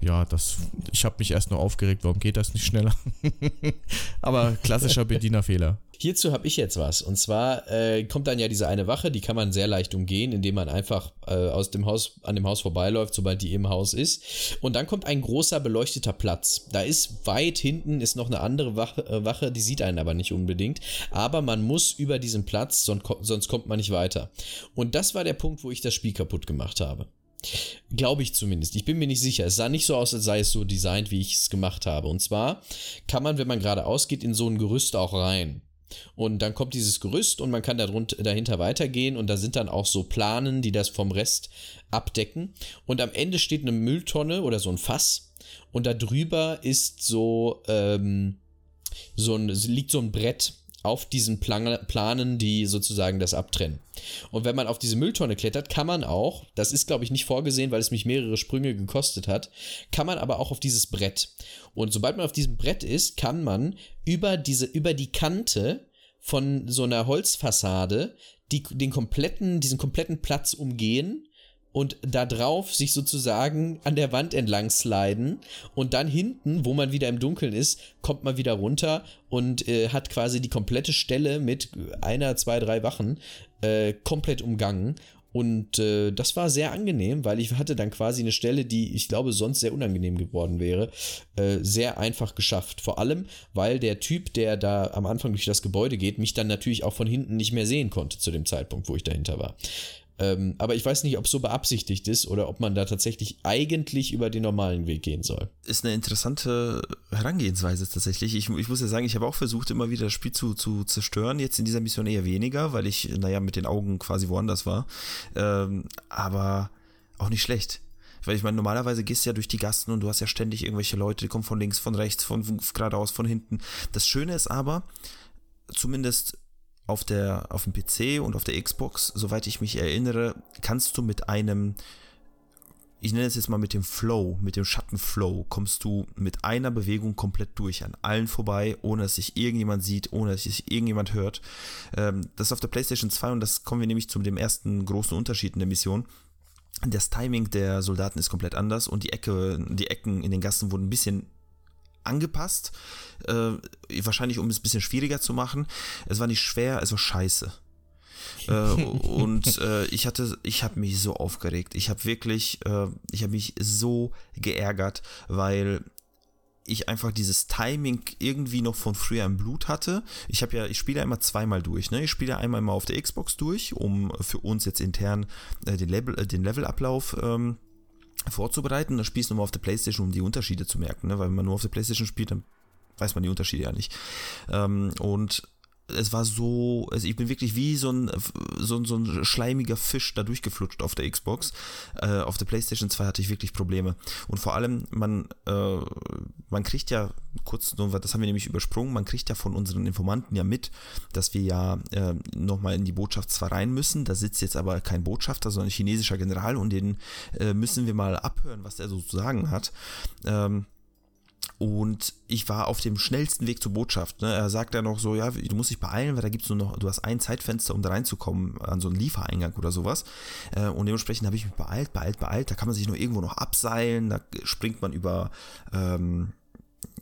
ja, das, ich habe mich erst nur aufgeregt, warum geht das nicht schneller? Aber klassischer Bedienerfehler. Hierzu habe ich jetzt was. Und zwar äh, kommt dann ja diese eine Wache, die kann man sehr leicht umgehen, indem man einfach äh, aus dem Haus, an dem Haus vorbeiläuft, sobald die im Haus ist. Und dann kommt ein großer beleuchteter Platz. Da ist weit hinten ist noch eine andere Wache, äh, Wache die sieht einen aber nicht unbedingt. Aber man muss über diesen Platz, sonst, sonst kommt man nicht weiter. Und das war der Punkt, wo ich das Spiel kaputt gemacht habe. Glaube ich zumindest. Ich bin mir nicht sicher. Es sah nicht so aus, als sei es so designt, wie ich es gemacht habe. Und zwar kann man, wenn man geradeaus geht, in so ein Gerüst auch rein. Und dann kommt dieses Gerüst und man kann darunter, dahinter weitergehen und da sind dann auch so Planen, die das vom Rest abdecken. Und am Ende steht eine Mülltonne oder so ein Fass und da drüber ist so, ähm, so ein, liegt so ein Brett auf diesen Plan Planen, die sozusagen das abtrennen. Und wenn man auf diese Mülltonne klettert, kann man auch, das ist glaube ich nicht vorgesehen, weil es mich mehrere Sprünge gekostet hat, kann man aber auch auf dieses Brett. Und sobald man auf diesem Brett ist, kann man über diese, über die Kante von so einer Holzfassade die, den kompletten, diesen kompletten Platz umgehen und da drauf sich sozusagen an der Wand entlang sliden und dann hinten, wo man wieder im Dunkeln ist, kommt man wieder runter und äh, hat quasi die komplette Stelle mit einer, zwei, drei Wachen äh, komplett umgangen und äh, das war sehr angenehm, weil ich hatte dann quasi eine Stelle, die ich glaube sonst sehr unangenehm geworden wäre, äh, sehr einfach geschafft. Vor allem, weil der Typ, der da am Anfang durch das Gebäude geht, mich dann natürlich auch von hinten nicht mehr sehen konnte zu dem Zeitpunkt, wo ich dahinter war. Ähm, aber ich weiß nicht, ob so beabsichtigt ist oder ob man da tatsächlich eigentlich über den normalen Weg gehen soll. Ist eine interessante Herangehensweise tatsächlich. Ich, ich muss ja sagen, ich habe auch versucht, immer wieder das Spiel zu, zu zerstören. Jetzt in dieser Mission eher weniger, weil ich, naja, mit den Augen quasi woanders war. Ähm, aber auch nicht schlecht. Weil ich meine, normalerweise gehst du ja durch die Gassen und du hast ja ständig irgendwelche Leute, die kommen von links, von rechts, von, von geradeaus, von hinten. Das Schöne ist aber, zumindest auf, der, auf dem PC und auf der Xbox, soweit ich mich erinnere, kannst du mit einem, ich nenne es jetzt mal mit dem Flow, mit dem Schattenflow, kommst du mit einer Bewegung komplett durch, an allen vorbei, ohne dass sich irgendjemand sieht, ohne dass sich irgendjemand hört. Ähm, das ist auf der PlayStation 2 und das kommen wir nämlich zu dem ersten großen Unterschied in der Mission. Das Timing der Soldaten ist komplett anders und die Ecke, die Ecken in den Gassen wurden ein bisschen angepasst. Äh, wahrscheinlich, um es ein bisschen schwieriger zu machen. Es war nicht schwer, es war scheiße. äh, und äh, ich hatte, ich habe mich so aufgeregt. Ich habe wirklich, äh, ich habe mich so geärgert, weil ich einfach dieses Timing irgendwie noch von früher im Blut hatte. Ich habe ja, ich spiele ja immer zweimal durch. Ne? Ich spiele einmal mal auf der Xbox durch, um für uns jetzt intern äh, den Level, äh, den Levelablauf ähm, vorzubereiten. Dann spielst du nochmal auf der Playstation, um die Unterschiede zu merken. Ne? Weil wenn man nur auf der Playstation spielt, dann weiß man die Unterschiede ja nicht. Ähm, und es war so, also ich bin wirklich wie so ein, so, so ein schleimiger Fisch da durchgeflutscht auf der Xbox. Äh, auf der PlayStation 2 hatte ich wirklich Probleme. Und vor allem, man, äh, man kriegt ja, kurz, das haben wir nämlich übersprungen, man kriegt ja von unseren Informanten ja mit, dass wir ja äh, nochmal in die Botschaft zwar rein müssen. Da sitzt jetzt aber kein Botschafter, sondern ein chinesischer General und den äh, müssen wir mal abhören, was der so zu sagen hat. Ähm, und ich war auf dem schnellsten Weg zur Botschaft. Ne? Er sagt ja noch so, ja, du musst dich beeilen, weil da gibt es nur noch, du hast ein Zeitfenster, um da reinzukommen, an so einen Liefereingang oder sowas. Äh, und dementsprechend habe ich mich beeilt, beeilt, beeilt. Da kann man sich nur irgendwo noch abseilen, da springt man über, ähm,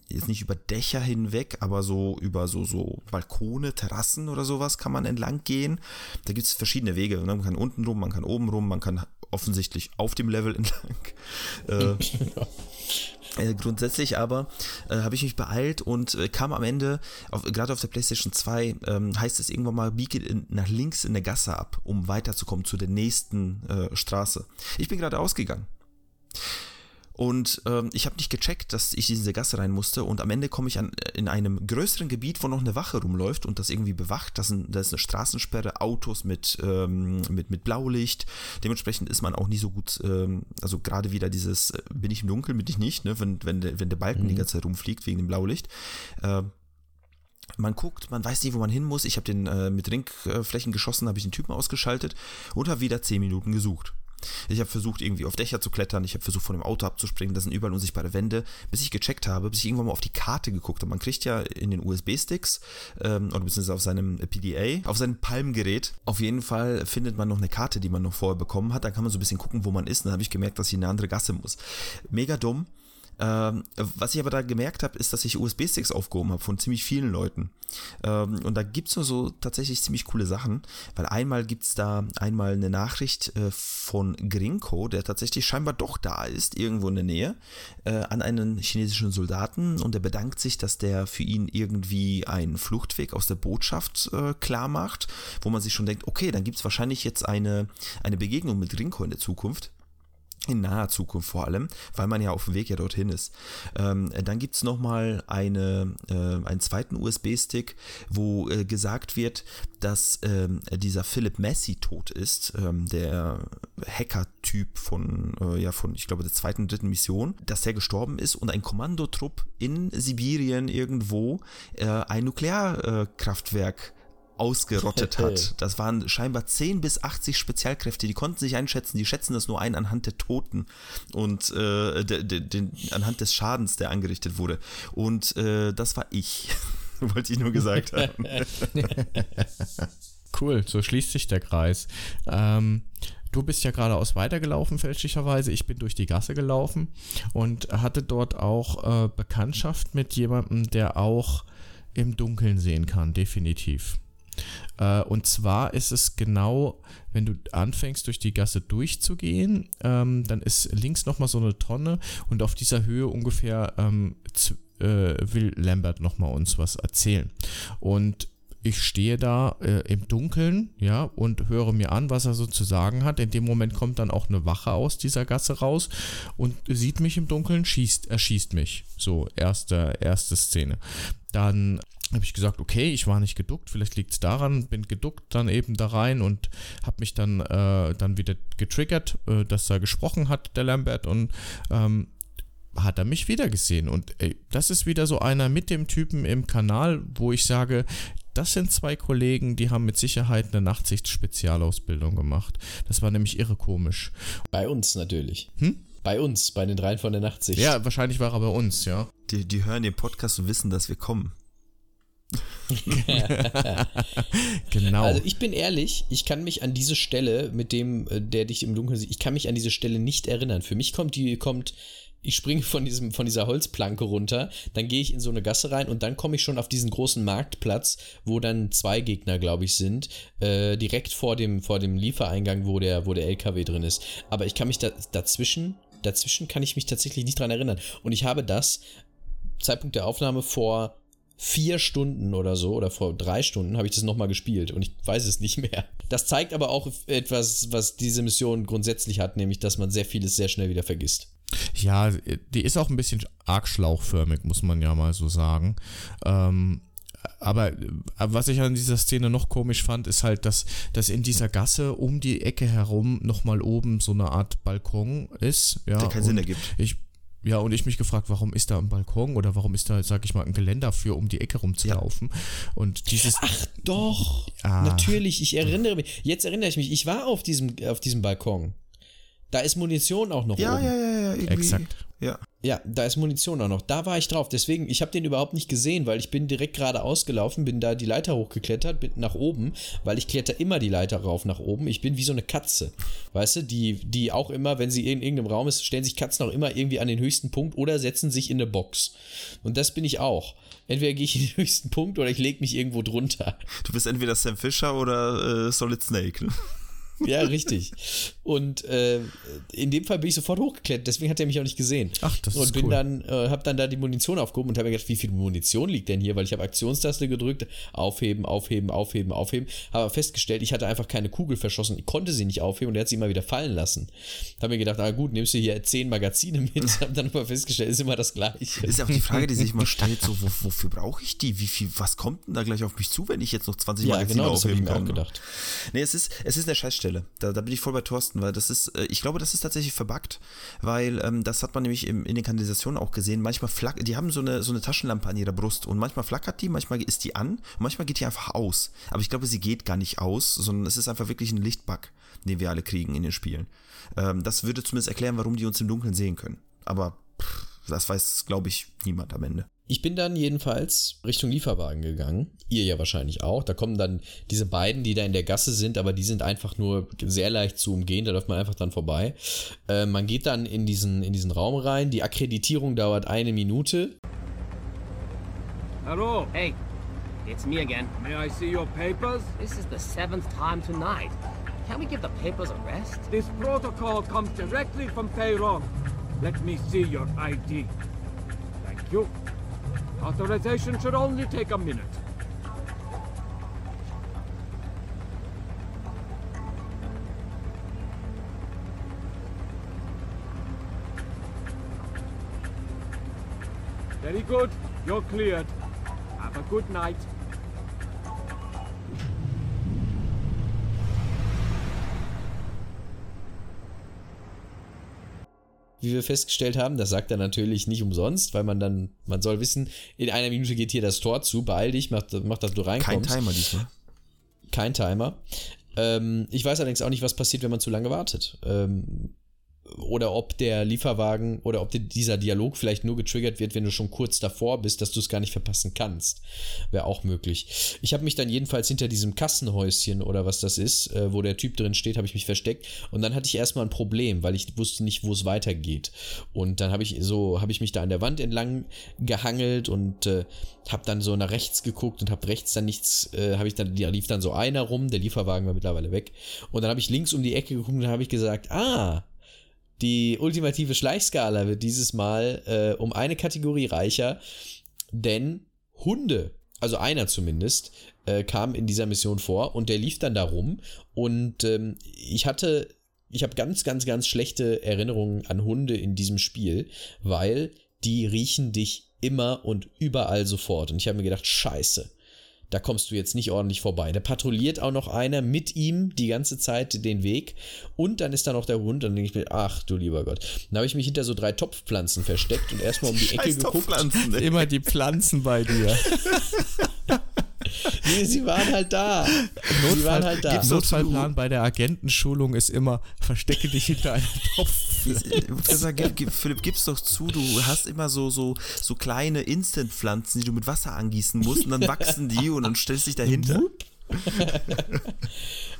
jetzt nicht über Dächer hinweg, aber so über so, so Balkone, Terrassen oder sowas kann man entlang gehen. Da gibt es verschiedene Wege. Ne? Man kann unten rum, man kann oben rum, man kann offensichtlich auf dem Level entlang. Äh, äh, grundsätzlich aber äh, habe ich mich beeilt und äh, kam am Ende, gerade auf der PlayStation 2, ähm, heißt es irgendwann mal, biege in, nach links in der Gasse ab, um weiterzukommen zu der nächsten äh, Straße. Ich bin gerade ausgegangen. Und ähm, ich habe nicht gecheckt, dass ich in diese Gasse rein musste. Und am Ende komme ich an, in einem größeren Gebiet, wo noch eine Wache rumläuft und das irgendwie bewacht. Das, sind, das ist eine Straßensperre, Autos mit, ähm, mit, mit Blaulicht. Dementsprechend ist man auch nie so gut, ähm, also gerade wieder dieses, äh, bin ich im Dunkeln, bin ich nicht, ne? wenn, wenn, der, wenn der Balken mhm. die ganze Zeit rumfliegt wegen dem Blaulicht. Äh, man guckt, man weiß nicht, wo man hin muss. Ich habe den äh, mit Ringflächen geschossen, habe ich den Typen ausgeschaltet und habe wieder 10 Minuten gesucht. Ich habe versucht, irgendwie auf Dächer zu klettern, ich habe versucht, von dem Auto abzuspringen, da sind überall unsichtbare Wände, bis ich gecheckt habe, bis ich irgendwann mal auf die Karte geguckt habe. Man kriegt ja in den USB-Sticks ähm, oder beziehungsweise auf seinem PDA, auf seinem Palmgerät, auf jeden Fall findet man noch eine Karte, die man noch vorher bekommen hat. Dann kann man so ein bisschen gucken, wo man ist. Und dann habe ich gemerkt, dass ich in eine andere Gasse muss. Mega dumm. Ähm, was ich aber da gemerkt habe, ist, dass ich USB-Sticks aufgehoben habe von ziemlich vielen Leuten. Ähm, und da gibt es nur so tatsächlich ziemlich coole Sachen, weil einmal gibt es da einmal eine Nachricht äh, von Grinko, der tatsächlich scheinbar doch da ist, irgendwo in der Nähe, äh, an einen chinesischen Soldaten und er bedankt sich, dass der für ihn irgendwie einen Fluchtweg aus der Botschaft äh, klar macht, wo man sich schon denkt, okay, dann gibt es wahrscheinlich jetzt eine, eine Begegnung mit Grinko in der Zukunft in naher Zukunft vor allem, weil man ja auf dem Weg ja dorthin ist. Ähm, dann gibt es nochmal eine, äh, einen zweiten USB-Stick, wo äh, gesagt wird, dass ähm, dieser Philip Messi tot ist, ähm, der Hacker-Typ von, äh, ja, von, ich glaube, der zweiten, dritten Mission, dass der gestorben ist und ein Kommandotrupp in Sibirien irgendwo äh, ein Nuklearkraftwerk ausgerottet hat. Das waren scheinbar 10 bis 80 Spezialkräfte, die konnten sich einschätzen, die schätzen das nur ein anhand der Toten und äh, de, de, de, anhand des Schadens, der angerichtet wurde. Und äh, das war ich. Wollte ich nur gesagt haben. cool, so schließt sich der Kreis. Ähm, Du bist ja geradeaus weitergelaufen, fälschlicherweise. Ich bin durch die Gasse gelaufen und hatte dort auch äh, Bekanntschaft mit jemandem, der auch im Dunkeln sehen kann, definitiv. Äh, und zwar ist es genau, wenn du anfängst, durch die Gasse durchzugehen, ähm, dann ist links nochmal so eine Tonne und auf dieser Höhe ungefähr ähm, äh, will Lambert nochmal uns was erzählen. Und ich stehe da äh, im Dunkeln, ja, und höre mir an, was er so zu sagen hat. In dem Moment kommt dann auch eine Wache aus dieser Gasse raus und sieht mich im Dunkeln, schießt, erschießt mich. So, erste, erste Szene. Dann habe ich gesagt, okay, ich war nicht geduckt, vielleicht liegt es daran, bin geduckt dann eben da rein und habe mich dann, äh, dann wieder getriggert, äh, dass er gesprochen hat, der Lambert, und ähm, hat er mich wieder gesehen. Und ey, das ist wieder so einer mit dem Typen im Kanal, wo ich sage, das sind zwei Kollegen, die haben mit Sicherheit eine Nachtsicht-Spezialausbildung gemacht. Das war nämlich irre komisch. Bei uns natürlich. Hm? Bei uns, bei den dreien von der Nachtsicht. Ja, wahrscheinlich war er bei uns, ja. Die, die hören den Podcast und wissen, dass wir kommen. genau. Also ich bin ehrlich, ich kann mich an diese Stelle mit dem, äh, der dich im Dunkeln sieht, ich kann mich an diese Stelle nicht erinnern. Für mich kommt die, kommt, ich springe von diesem, von dieser Holzplanke runter, dann gehe ich in so eine Gasse rein und dann komme ich schon auf diesen großen Marktplatz, wo dann zwei Gegner, glaube ich, sind, äh, direkt vor dem, vor dem Liefereingang, wo der, wo der LKW drin ist. Aber ich kann mich da, dazwischen, dazwischen kann ich mich tatsächlich nicht dran erinnern. Und ich habe das, Zeitpunkt der Aufnahme vor vier Stunden oder so oder vor drei Stunden habe ich das nochmal gespielt und ich weiß es nicht mehr. Das zeigt aber auch etwas, was diese Mission grundsätzlich hat, nämlich dass man sehr vieles sehr schnell wieder vergisst. Ja, die ist auch ein bisschen arg schlauchförmig, muss man ja mal so sagen. Ähm, aber was ich an dieser Szene noch komisch fand, ist halt, dass, dass in dieser Gasse um die Ecke herum nochmal oben so eine Art Balkon ist. Ja, Der keinen Sinn ergibt. Ich, ja, und ich mich gefragt, warum ist da ein Balkon oder warum ist da, sag ich mal, ein Geländer für, um die Ecke rumzulaufen? Ja. Und dieses. Ach doch! Ja. Natürlich, ich erinnere mich. Jetzt erinnere ich mich, ich war auf diesem, auf diesem Balkon. Da ist Munition auch noch ja, oben. Ja, ja, ja, irgendwie. Exakt. Ja. Ja, da ist Munition auch noch. Da war ich drauf. Deswegen, ich habe den überhaupt nicht gesehen, weil ich bin direkt gerade ausgelaufen, bin da die Leiter hochgeklettert, bin nach oben, weil ich kletter immer die Leiter rauf nach oben. Ich bin wie so eine Katze. Weißt du, die, die auch immer, wenn sie in irgendeinem Raum ist, stellen sich Katzen auch immer irgendwie an den höchsten Punkt oder setzen sich in eine Box. Und das bin ich auch. Entweder gehe ich in den höchsten Punkt oder ich lege mich irgendwo drunter. Du bist entweder Sam Fisher oder äh, Solid Snake. Ne? Ja, richtig. Und äh, in dem Fall bin ich sofort hochgeklettert, deswegen hat er mich auch nicht gesehen. Ach, das und ist bin cool. dann, äh, hab dann da die Munition aufgehoben und habe mir gedacht, wie viel Munition liegt denn hier? Weil ich habe Aktionstaste gedrückt, aufheben, aufheben, aufheben, aufheben. Habe festgestellt, ich hatte einfach keine Kugel verschossen, ich konnte sie nicht aufheben und er hat sie immer wieder fallen lassen. Habe mir gedacht, ah gut, nimmst du hier zehn Magazine mit. habe dann aber festgestellt, ist immer das Gleiche. Ist ja auch die Frage, die sich mal stellt, so, wo, wofür brauche ich die? Wie viel, was kommt denn da gleich auf mich zu, wenn ich jetzt noch 20 ja, Magazine genau, das habe ich aufheben mir kann? auch gedacht. Nee, es ist, es ist eine Scheißstelle. Da, da bin ich voll bei Thorsten, weil das ist, äh, ich glaube, das ist tatsächlich verbuggt, weil ähm, das hat man nämlich im, in den Kanalisationen auch gesehen. Manchmal flackert, die haben so eine, so eine Taschenlampe an ihrer Brust und manchmal flackert die, manchmal ist die an und manchmal geht die einfach aus. Aber ich glaube, sie geht gar nicht aus, sondern es ist einfach wirklich ein Lichtbug, den wir alle kriegen in den Spielen. Ähm, das würde zumindest erklären, warum die uns im Dunkeln sehen können. Aber pff, das weiß, glaube ich, niemand am Ende. Ich bin dann jedenfalls Richtung Lieferwagen gegangen. Ihr ja wahrscheinlich auch. Da kommen dann diese beiden, die da in der Gasse sind, aber die sind einfach nur sehr leicht zu umgehen. Da läuft man einfach dran vorbei. Äh, man geht dann in diesen, in diesen Raum rein. Die Akkreditierung dauert eine Minute. Hello. Hey, it's me again. May I see your papers? This is the seventh time tonight. Can't we give the papers a rest? This protocol comes directly from Peyron. Let me see your ID. Thank you. Authorization should only take a minute. Very good. You're cleared. Have a good night. Wie wir festgestellt haben, das sagt er natürlich nicht umsonst, weil man dann, man soll wissen, in einer Minute geht hier das Tor zu, beeil dich, mach, mach dass du Kein reinkommst. Timer diesmal. Kein Timer. Ähm, ich weiß allerdings auch nicht, was passiert, wenn man zu lange wartet. Ähm, oder ob der Lieferwagen oder ob dieser Dialog vielleicht nur getriggert wird, wenn du schon kurz davor bist, dass du es gar nicht verpassen kannst. Wäre auch möglich. Ich habe mich dann jedenfalls hinter diesem Kassenhäuschen oder was das ist, äh, wo der Typ drin steht, habe ich mich versteckt und dann hatte ich erstmal ein Problem, weil ich wusste nicht, wo es weitergeht. Und dann habe ich so, habe ich mich da an der Wand entlang gehangelt und äh, habe dann so nach rechts geguckt und habe rechts dann nichts, äh, habe ich dann, da lief dann so einer rum, der Lieferwagen war mittlerweile weg. Und dann habe ich links um die Ecke geguckt und habe ich gesagt, ah, die ultimative Schleichskala wird dieses Mal äh, um eine Kategorie reicher, denn Hunde, also einer zumindest, äh, kam in dieser Mission vor und der lief dann da rum und ähm, ich hatte, ich habe ganz, ganz, ganz schlechte Erinnerungen an Hunde in diesem Spiel, weil die riechen dich immer und überall sofort und ich habe mir gedacht, scheiße da kommst du jetzt nicht ordentlich vorbei. Da patrouilliert auch noch einer mit ihm die ganze Zeit den Weg und dann ist da noch der Hund. Dann denke ich mir, ach du lieber Gott. Dann habe ich mich hinter so drei Topfpflanzen versteckt und erstmal um die Ecke Scheiß geguckt. Immer die Pflanzen bei dir. nee, sie waren halt da. Notfall, sie waren halt da. Gibt's Notfallplan bei der Agentenschulung ist immer, verstecke dich hinter einem Topf. Philipp, gib's doch zu, du hast immer so, so, so kleine Instant-Pflanzen, die du mit Wasser angießen musst und dann wachsen die und dann stellst dich dahinter.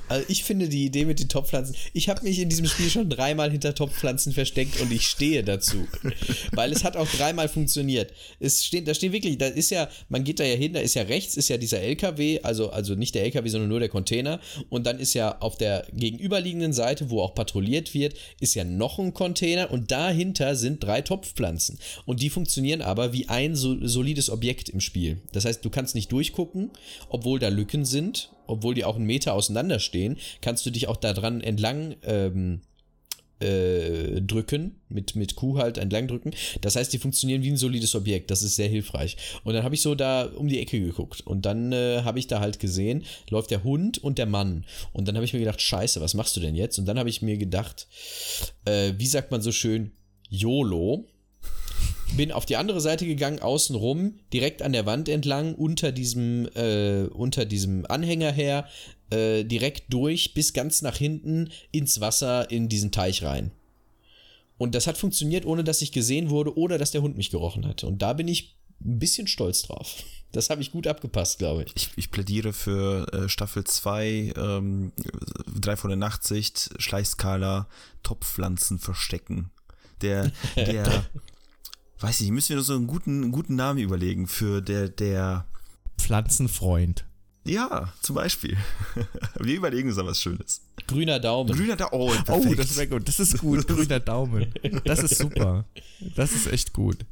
Also ich finde die Idee mit den Topfpflanzen. Ich habe mich in diesem Spiel schon dreimal hinter Topfpflanzen versteckt und ich stehe dazu. Weil es hat auch dreimal funktioniert. Es steht, da steht wirklich, da ist ja, man geht da ja hin, da ist ja rechts, ist ja dieser LKW, also, also nicht der LKW, sondern nur der Container. Und dann ist ja auf der gegenüberliegenden Seite, wo auch patrouilliert wird, ist ja noch ein Container und dahinter sind drei Topfpflanzen. Und die funktionieren aber wie ein so, solides Objekt im Spiel. Das heißt, du kannst nicht durchgucken, obwohl da Lücken sind obwohl die auch einen Meter auseinander stehen, kannst du dich auch daran entlang ähm, äh, drücken, mit, mit Q halt entlang drücken. Das heißt, die funktionieren wie ein solides Objekt. Das ist sehr hilfreich. Und dann habe ich so da um die Ecke geguckt und dann äh, habe ich da halt gesehen, läuft der Hund und der Mann. Und dann habe ich mir gedacht, scheiße, was machst du denn jetzt? Und dann habe ich mir gedacht, äh, wie sagt man so schön, YOLO bin auf die andere Seite gegangen, außenrum, direkt an der Wand entlang, unter diesem, äh, unter diesem Anhänger her, äh, direkt durch, bis ganz nach hinten ins Wasser in diesen Teich rein. Und das hat funktioniert, ohne dass ich gesehen wurde oder dass der Hund mich gerochen hat. Und da bin ich ein bisschen stolz drauf. Das habe ich gut abgepasst, glaube ich. ich. Ich plädiere für äh, Staffel 2, ähm, 3 von der Nachtsicht, Schleichskala, Topfpflanzen verstecken. Der, der, weiß ich, müssen wir nur so einen guten, guten Namen überlegen für der, der Pflanzenfreund. Ja, zum Beispiel. Wir überlegen uns da was Schönes. Grüner Daumen. Grüner Daumen. Oh, oh, das wäre gut. Das ist gut. Grüner Daumen. Das ist super. Das ist echt gut.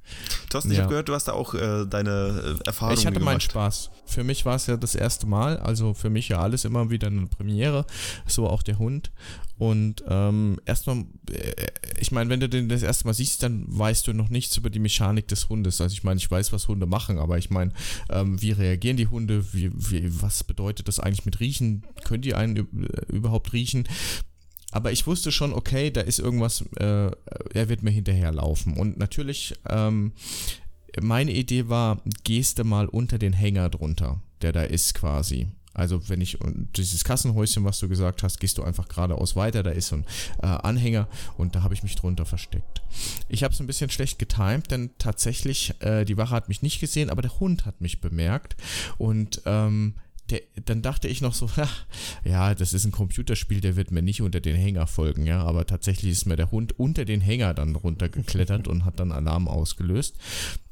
Thorsten, ja. ich habe gehört, du hast da auch äh, deine äh, Erfahrungen Ich hatte gemacht. meinen Spaß. Für mich war es ja das erste Mal. Also für mich ja alles immer wieder eine Premiere. So auch der Hund. Und ähm, erstmal, äh, ich meine, wenn du den das erste Mal siehst, dann weißt du noch nichts über die Mechanik des Hundes. Also ich meine, ich weiß, was Hunde machen, aber ich meine, ähm, wie reagieren die Hunde? Wie, wie, was bedeutet das eigentlich mit Riechen? Können die einen überhaupt riechen? Aber ich wusste schon, okay, da ist irgendwas, äh, er wird mir hinterherlaufen. Und natürlich, ähm, meine Idee war, gehst du mal unter den Hänger drunter, der da ist quasi. Also wenn ich dieses Kassenhäuschen, was du gesagt hast, gehst du einfach geradeaus weiter, da ist so ein äh, Anhänger und da habe ich mich drunter versteckt. Ich habe es ein bisschen schlecht getimt, denn tatsächlich, äh, die Wache hat mich nicht gesehen, aber der Hund hat mich bemerkt und ähm, der, dann dachte ich noch so, ach, ja, das ist ein Computerspiel, der wird mir nicht unter den Hänger folgen, ja, aber tatsächlich ist mir der Hund unter den Hänger dann runtergeklettert und hat dann Alarm ausgelöst.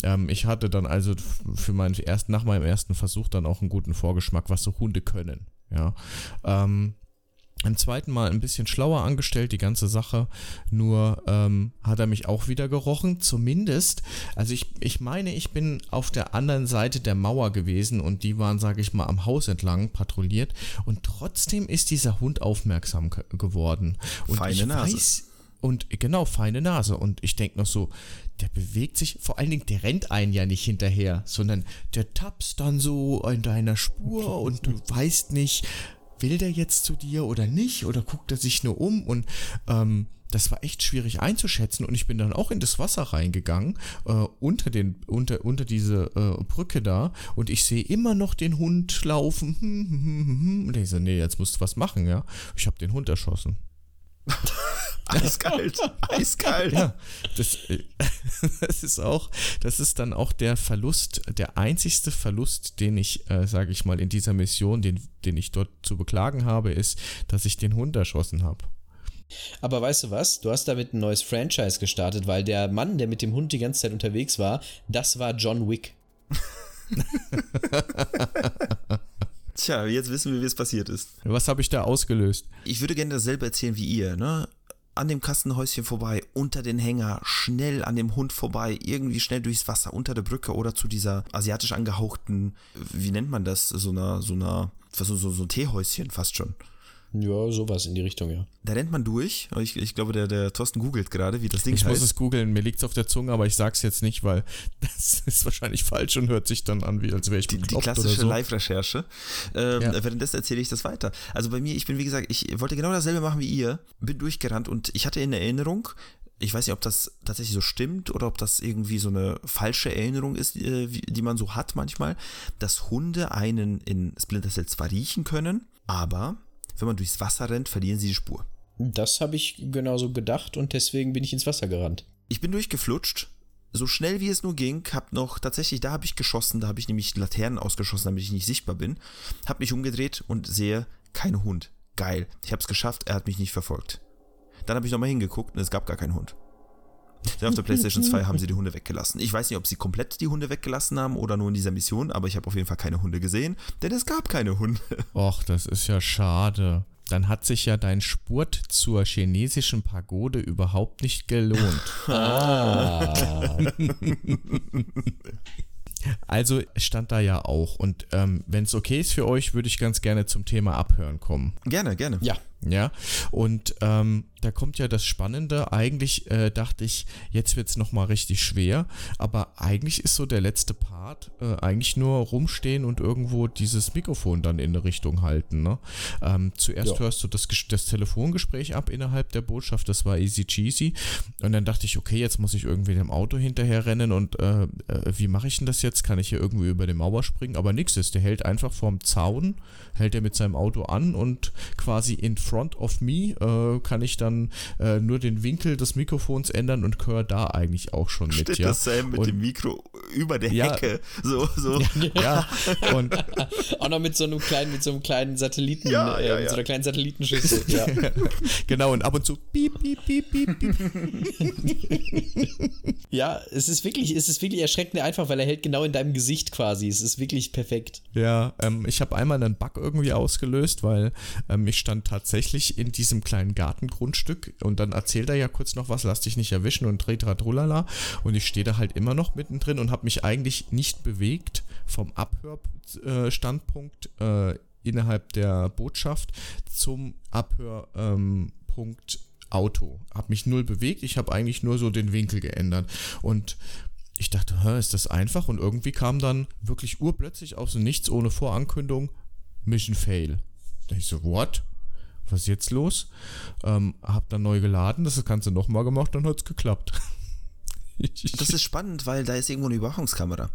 Ähm, ich hatte dann also für meinen ersten, nach meinem ersten Versuch dann auch einen guten Vorgeschmack, was so Hunde können, ja. Ähm, beim zweiten Mal ein bisschen schlauer angestellt, die ganze Sache. Nur ähm, hat er mich auch wieder gerochen. Zumindest, also ich, ich meine, ich bin auf der anderen Seite der Mauer gewesen und die waren, sage ich mal, am Haus entlang patrouilliert. Und trotzdem ist dieser Hund aufmerksam geworden. Und feine ich Nase. Weiß, und genau, feine Nase. Und ich denke noch so, der bewegt sich, vor allen Dingen, der rennt einen ja nicht hinterher, sondern der tappst dann so in deiner Spur und du weißt nicht, will der jetzt zu dir oder nicht? Oder guckt er sich nur um? Und ähm, das war echt schwierig einzuschätzen und ich bin dann auch in das Wasser reingegangen, äh, unter, den, unter, unter diese äh, Brücke da und ich sehe immer noch den Hund laufen. Und ich so, nee, jetzt musst du was machen, ja. Ich habe den Hund erschossen. Eiskalt, eiskalt. Ja, das, das, ist auch, das ist dann auch der Verlust, der einzigste Verlust, den ich, äh, sage ich mal, in dieser Mission, den, den ich dort zu beklagen habe, ist, dass ich den Hund erschossen habe. Aber weißt du was? Du hast damit ein neues Franchise gestartet, weil der Mann, der mit dem Hund die ganze Zeit unterwegs war, das war John Wick. Tja, jetzt wissen wir, wie es passiert ist. Was habe ich da ausgelöst? Ich würde gerne dasselbe erzählen wie ihr, ne? An dem Kassenhäuschen vorbei, unter den Hänger, schnell an dem Hund vorbei, irgendwie schnell durchs Wasser, unter der Brücke oder zu dieser asiatisch angehauchten, wie nennt man das, so einer, so einer, so, so, so ein Teehäuschen fast schon. Ja, sowas in die Richtung, ja. Da rennt man durch. Ich, ich glaube, der, der Thorsten googelt gerade, wie das Ding ich heißt. Ich muss es googeln, mir liegt es auf der Zunge, aber ich sag's jetzt nicht, weil das ist wahrscheinlich falsch und hört sich dann an, wie als wäre ich Die, die klassische so. Live-Recherche. Ähm, ja. Währenddessen erzähle ich das weiter. Also bei mir, ich bin wie gesagt, ich wollte genau dasselbe machen wie ihr, bin durchgerannt und ich hatte in Erinnerung, ich weiß nicht, ob das tatsächlich so stimmt oder ob das irgendwie so eine falsche Erinnerung ist, äh, die man so hat manchmal, dass Hunde einen in Splinter Cell zwar riechen können, aber wenn man durchs Wasser rennt, verlieren sie die Spur. Das habe ich genauso gedacht und deswegen bin ich ins Wasser gerannt. Ich bin durchgeflutscht, so schnell wie es nur ging, hab noch tatsächlich, da habe ich geschossen, da habe ich nämlich Laternen ausgeschossen, damit ich nicht sichtbar bin, hab mich umgedreht und sehe kein Hund. Geil, ich habe es geschafft, er hat mich nicht verfolgt. Dann habe ich nochmal hingeguckt und es gab gar keinen Hund. Denn auf der PlayStation 2 haben sie die Hunde weggelassen. Ich weiß nicht, ob sie komplett die Hunde weggelassen haben oder nur in dieser Mission, aber ich habe auf jeden Fall keine Hunde gesehen, denn es gab keine Hunde. Och, das ist ja schade. Dann hat sich ja dein Spurt zur chinesischen Pagode überhaupt nicht gelohnt. Ah. Also stand da ja auch. Und ähm, wenn es okay ist für euch, würde ich ganz gerne zum Thema Abhören kommen. Gerne, gerne. Ja. Ja, und ähm, da kommt ja das Spannende. Eigentlich äh, dachte ich, jetzt wird es nochmal richtig schwer, aber eigentlich ist so der letzte Part äh, eigentlich nur rumstehen und irgendwo dieses Mikrofon dann in eine Richtung halten. Ne? Ähm, zuerst Ja. hörst du das, das Telefongespräch ab innerhalb der Botschaft, das war easy cheesy. Und dann dachte ich, okay, jetzt muss ich irgendwie dem Auto hinterher rennen und äh, äh, wie mache ich denn das jetzt? Kann ich hier irgendwie über die Mauer springen? Aber nix ist, der hält einfach vorm Zaun, hält er mit seinem Auto an und quasi in front of me äh, kann ich dann äh, nur den Winkel des Mikrofons ändern und höre da eigentlich auch schon mit. Steht ja? das Sam mit und, dem Mikro über der Ja. Hecke. So, so. Ja, und Auch noch mit so einem kleinen, mit so einem kleinen Satelliten, Ja, ja, äh, mit ja. so einer kleinen Satellitenschüssel. Ja. genau, und ab und zu piep, piep, piep, piep, piep. ja, es ist wirklich, es ist wirklich erschreckend einfach, weil er hält genau in deinem Gesicht quasi. Es ist wirklich perfekt. Ja, ähm, ich habe einmal einen Bug irgendwie ausgelöst, weil ähm, ich stand tatsächlich in diesem kleinen Gartengrundstück und dann erzählt er ja kurz noch was, lass dich nicht erwischen und dreht tralala und ich stehe da halt immer noch mittendrin und habe mich eigentlich nicht bewegt vom Abhörstandpunkt äh, innerhalb der Botschaft zum Abhörpunkt ähm, Auto. Habe mich null bewegt, ich habe eigentlich nur so den Winkel geändert und ich dachte, hä, ist das einfach? Und irgendwie kam dann wirklich urplötzlich aus dem Nichts ohne Vorankündigung Mission Fail. Da ich so, what? Was ist jetzt los? Ähm, hab dann neu geladen, das Ganze nochmal gemacht, dann hat's geklappt. Das ist spannend, weil da ist irgendwo eine Überwachungskamera.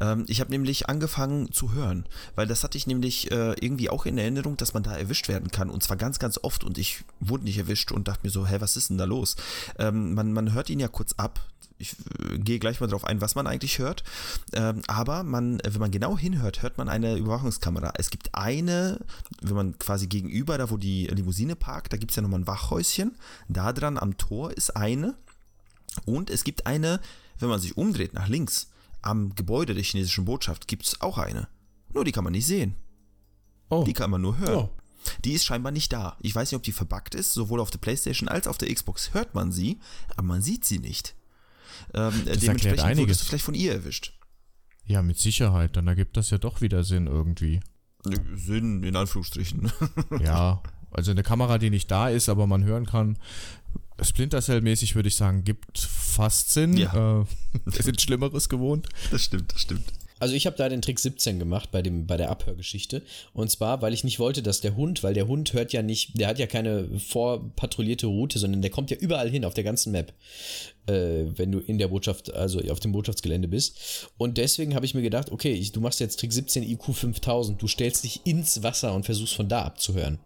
Ähm, ich habe nämlich angefangen zu hören, weil das hatte ich nämlich äh, irgendwie auch in Erinnerung, dass man da erwischt werden kann und zwar ganz, ganz oft und ich wurde nicht erwischt und dachte mir so, hä, was ist denn da los? Ähm, man, man hört ihn ja kurz ab. Ich äh, gehe gleich mal darauf ein, was man eigentlich hört. Ähm, aber man, äh, wenn man genau hinhört, hört man eine Überwachungskamera. Es gibt eine, wenn man quasi gegenüber, da wo die Limousine parkt, da gibt es ja nochmal ein Wachhäuschen. Da dran am Tor ist eine. Und es gibt eine, wenn man sich umdreht nach links, am Gebäude der chinesischen Botschaft gibt es auch eine. Nur die kann man nicht sehen. Oh. Die kann man nur hören. Oh. Die ist scheinbar nicht da. Ich weiß nicht, ob die verbuggt ist. Sowohl auf der Playstation als auf der Xbox hört man sie, aber man sieht sie nicht. Ähm, erklärt dementsprechend einiges. wurdest du vielleicht von ihr erwischt. Ja, mit Sicherheit, dann ergibt das ja doch wieder Sinn irgendwie. Sinn, in Anführungsstrichen. Ja, also eine Kamera, die nicht da ist, aber man hören kann. Splinter Cell-mäßig würde ich sagen, gibt fast Sinn. Ja. Äh, wir sind Schlimmeres gewohnt. Das stimmt, das stimmt. Also ich habe da den Trick 17 gemacht bei, dem, bei der Abhörgeschichte. Und zwar, weil ich nicht wollte, dass der Hund, weil der Hund hört ja nicht, der hat ja keine vorpatrouillierte Route, sondern der kommt ja überall hin auf der ganzen Map, äh, wenn du in der Botschaft, also auf dem Botschaftsgelände bist. Und deswegen habe ich mir gedacht, okay, ich, du machst jetzt Trick 17 IQ 5000, du stellst dich ins Wasser und versuchst von da abzuhören.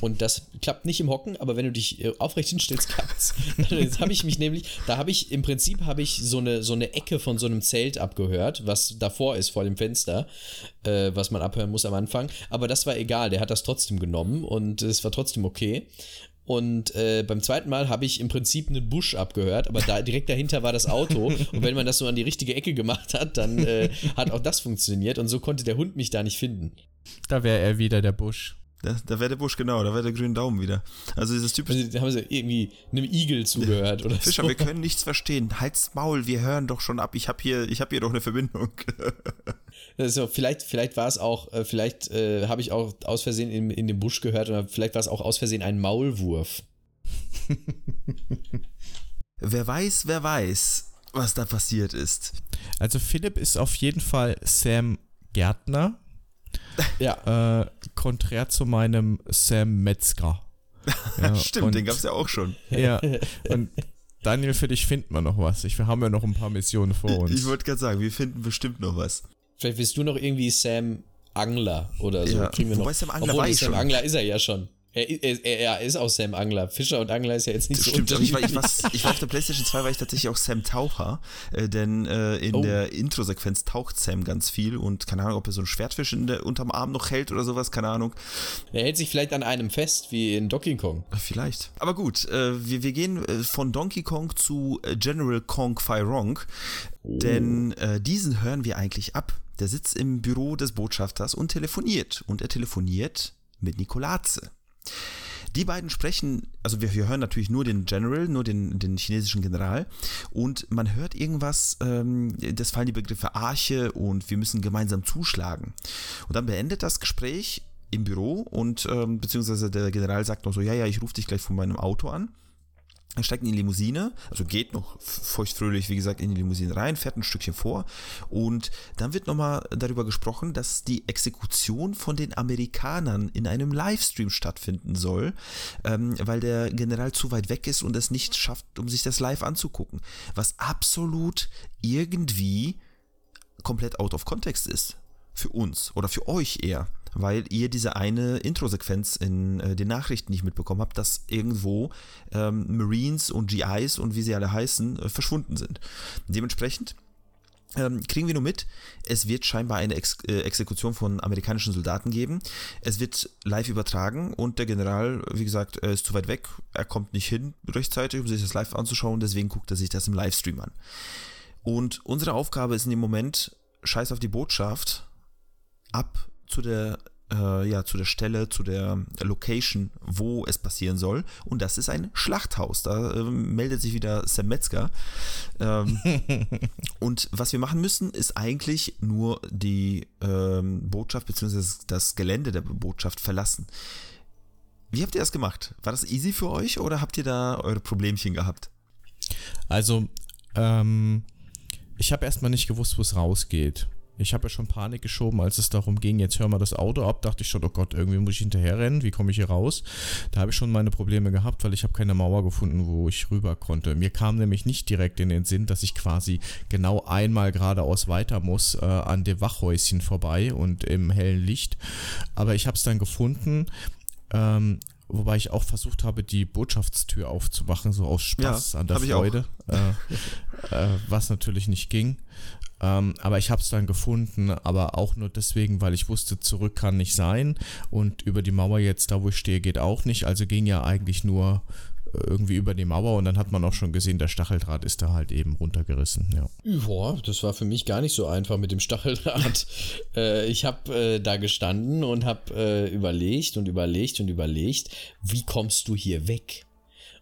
Und das klappt nicht im Hocken, aber wenn du dich äh, aufrecht hinstellst, klappt's. Jetzt habe ich mich nämlich, da habe ich, im Prinzip habe ich so eine, so eine Ecke von so einem Zelt abgehört, was davor ist, vor dem Fenster, äh, was man abhören muss am Anfang. Aber das war egal, der hat das trotzdem genommen und es war trotzdem okay. Und äh, beim zweiten Mal habe ich im Prinzip einen Busch abgehört, aber da direkt dahinter war das Auto. Und wenn man das so an die richtige Ecke gemacht hat, dann äh, hat auch das funktioniert. Und so konnte der Hund mich da nicht finden. Da wäre er wieder der Busch. Da, da wäre der Busch, genau, da wäre der grüne Daumen wieder. Also dieses typische. Also, da haben sie irgendwie einem Igel zugehört oder Fischer, so. wir können nichts verstehen. Halt's Maul, wir hören doch schon ab. Ich habe hier, ich habe hier doch eine Verbindung. Also vielleicht, vielleicht war es auch, äh, vielleicht äh, habe ich auch aus Versehen in, in dem Busch gehört oder vielleicht war es auch aus Versehen ein Maulwurf. wer weiß, wer weiß, was da passiert ist. Also Philipp ist auf jeden Fall Sam Gärtner. Ja. Äh, konträr zu meinem Sam Metzger. Ja, Stimmt, und- den gab's ja auch schon. Ja, und Daniel, für dich finden wir noch was. Ich, wir haben ja noch ein paar Missionen vor uns. Ich wollte gerade sagen, wir finden bestimmt noch was. Vielleicht bist du noch irgendwie Sam Angler oder so. Ja, Kriegen wir wobei noch. Sam Angler Obwohl, war Sam schon. Angler ist er ja schon. Er, er, er, ist auch Sam Angler. Fischer und Angler ist ja jetzt nicht das so Stimmt, ich war, ich, war, ich war auf der PlayStation 2 war ich tatsächlich auch Sam Taucher, äh, denn äh, in Oh. der Intro-Sequenz taucht Sam ganz viel und keine Ahnung, ob er so ein Schwertfisch in der, unterm Arm noch hält oder sowas, keine Ahnung. Er hält sich vielleicht an einem fest, wie in Donkey Kong. Vielleicht. Aber gut, äh, wir, wir gehen äh, von Donkey Kong zu äh, General Kong Firong, denn äh, diesen hören wir eigentlich ab. Der sitzt im Büro des Botschafters und telefoniert. Und er telefoniert mit Nikolaze. Die beiden sprechen, also wir, wir hören natürlich nur den General, nur den, den chinesischen General und man hört irgendwas, ähm, das fallen die Begriffe Arche und wir müssen gemeinsam zuschlagen. Und dann beendet das Gespräch im Büro und ähm, beziehungsweise der General sagt noch so, ja, ja, ich rufe dich gleich von meinem Auto an. Er steigt in die Limousine, also geht noch feuchtfröhlich, wie gesagt, in die Limousine rein, fährt ein Stückchen vor und dann wird nochmal darüber gesprochen, dass die Exekution von den Amerikanern in einem Livestream stattfinden soll, ähm, weil der General zu weit weg ist und es nicht schafft, um sich das live anzugucken. Was absolut irgendwie komplett out of context ist. Für uns oder für euch eher weil ihr diese eine Intro-Sequenz in äh, den Nachrichten nicht mitbekommen habt, dass irgendwo ähm, Marines und GIs und wie sie alle heißen, äh, verschwunden sind. Dementsprechend ähm, kriegen wir nur mit, es wird scheinbar eine Ex äh, Exekution von amerikanischen Soldaten geben. Es wird live übertragen und der General, wie gesagt, ist zu weit weg. Er kommt nicht hin rechtzeitig, um sich das live anzuschauen. Deswegen guckt er sich das im Livestream an. Und unsere Aufgabe ist in dem Moment, scheiß auf die Botschaft, ab zu der, äh, ja, zu der Stelle, zu der Location, wo es passieren soll. Und das ist ein Schlachthaus. Da äh, meldet sich wieder Sam Metzger. Ähm, und was wir machen müssen, ist eigentlich nur die ähm, Botschaft bzw. das Gelände der Botschaft verlassen. Wie habt ihr das gemacht? War das easy für euch oder habt ihr da eure Problemchen gehabt? Also, ähm, ich habe erstmal nicht gewusst, wo es rausgeht. Ich habe ja schon Panik geschoben, als es darum ging, jetzt hören wir das Auto ab, dachte ich schon, oh Gott, irgendwie muss ich hinterherrennen, wie komme ich hier raus? Da habe ich schon meine Probleme gehabt, weil ich habe keine Mauer gefunden, wo ich rüber konnte. Mir kam nämlich nicht direkt in den Sinn, dass ich quasi genau einmal geradeaus weiter muss, äh, an dem Wachhäuschen vorbei und im hellen Licht. Aber ich habe es dann gefunden, ähm, wobei ich auch versucht habe, die Botschaftstür aufzumachen, so aus Spaß Ja, an der. Freude, äh, äh, was natürlich nicht ging. Ähm, aber ich habe es dann gefunden, aber auch nur deswegen, weil ich wusste, zurück kann nicht sein und über die Mauer jetzt, da wo ich stehe, geht auch nicht. Also ging ja eigentlich nur irgendwie über die Mauer und dann hat man auch schon gesehen, der Stacheldraht ist da halt eben runtergerissen. Ja. Ja, das war für mich gar nicht so einfach mit dem Stacheldraht. äh, ich habe äh, da gestanden und habe äh, überlegt und überlegt und überlegt, wie kommst du hier weg?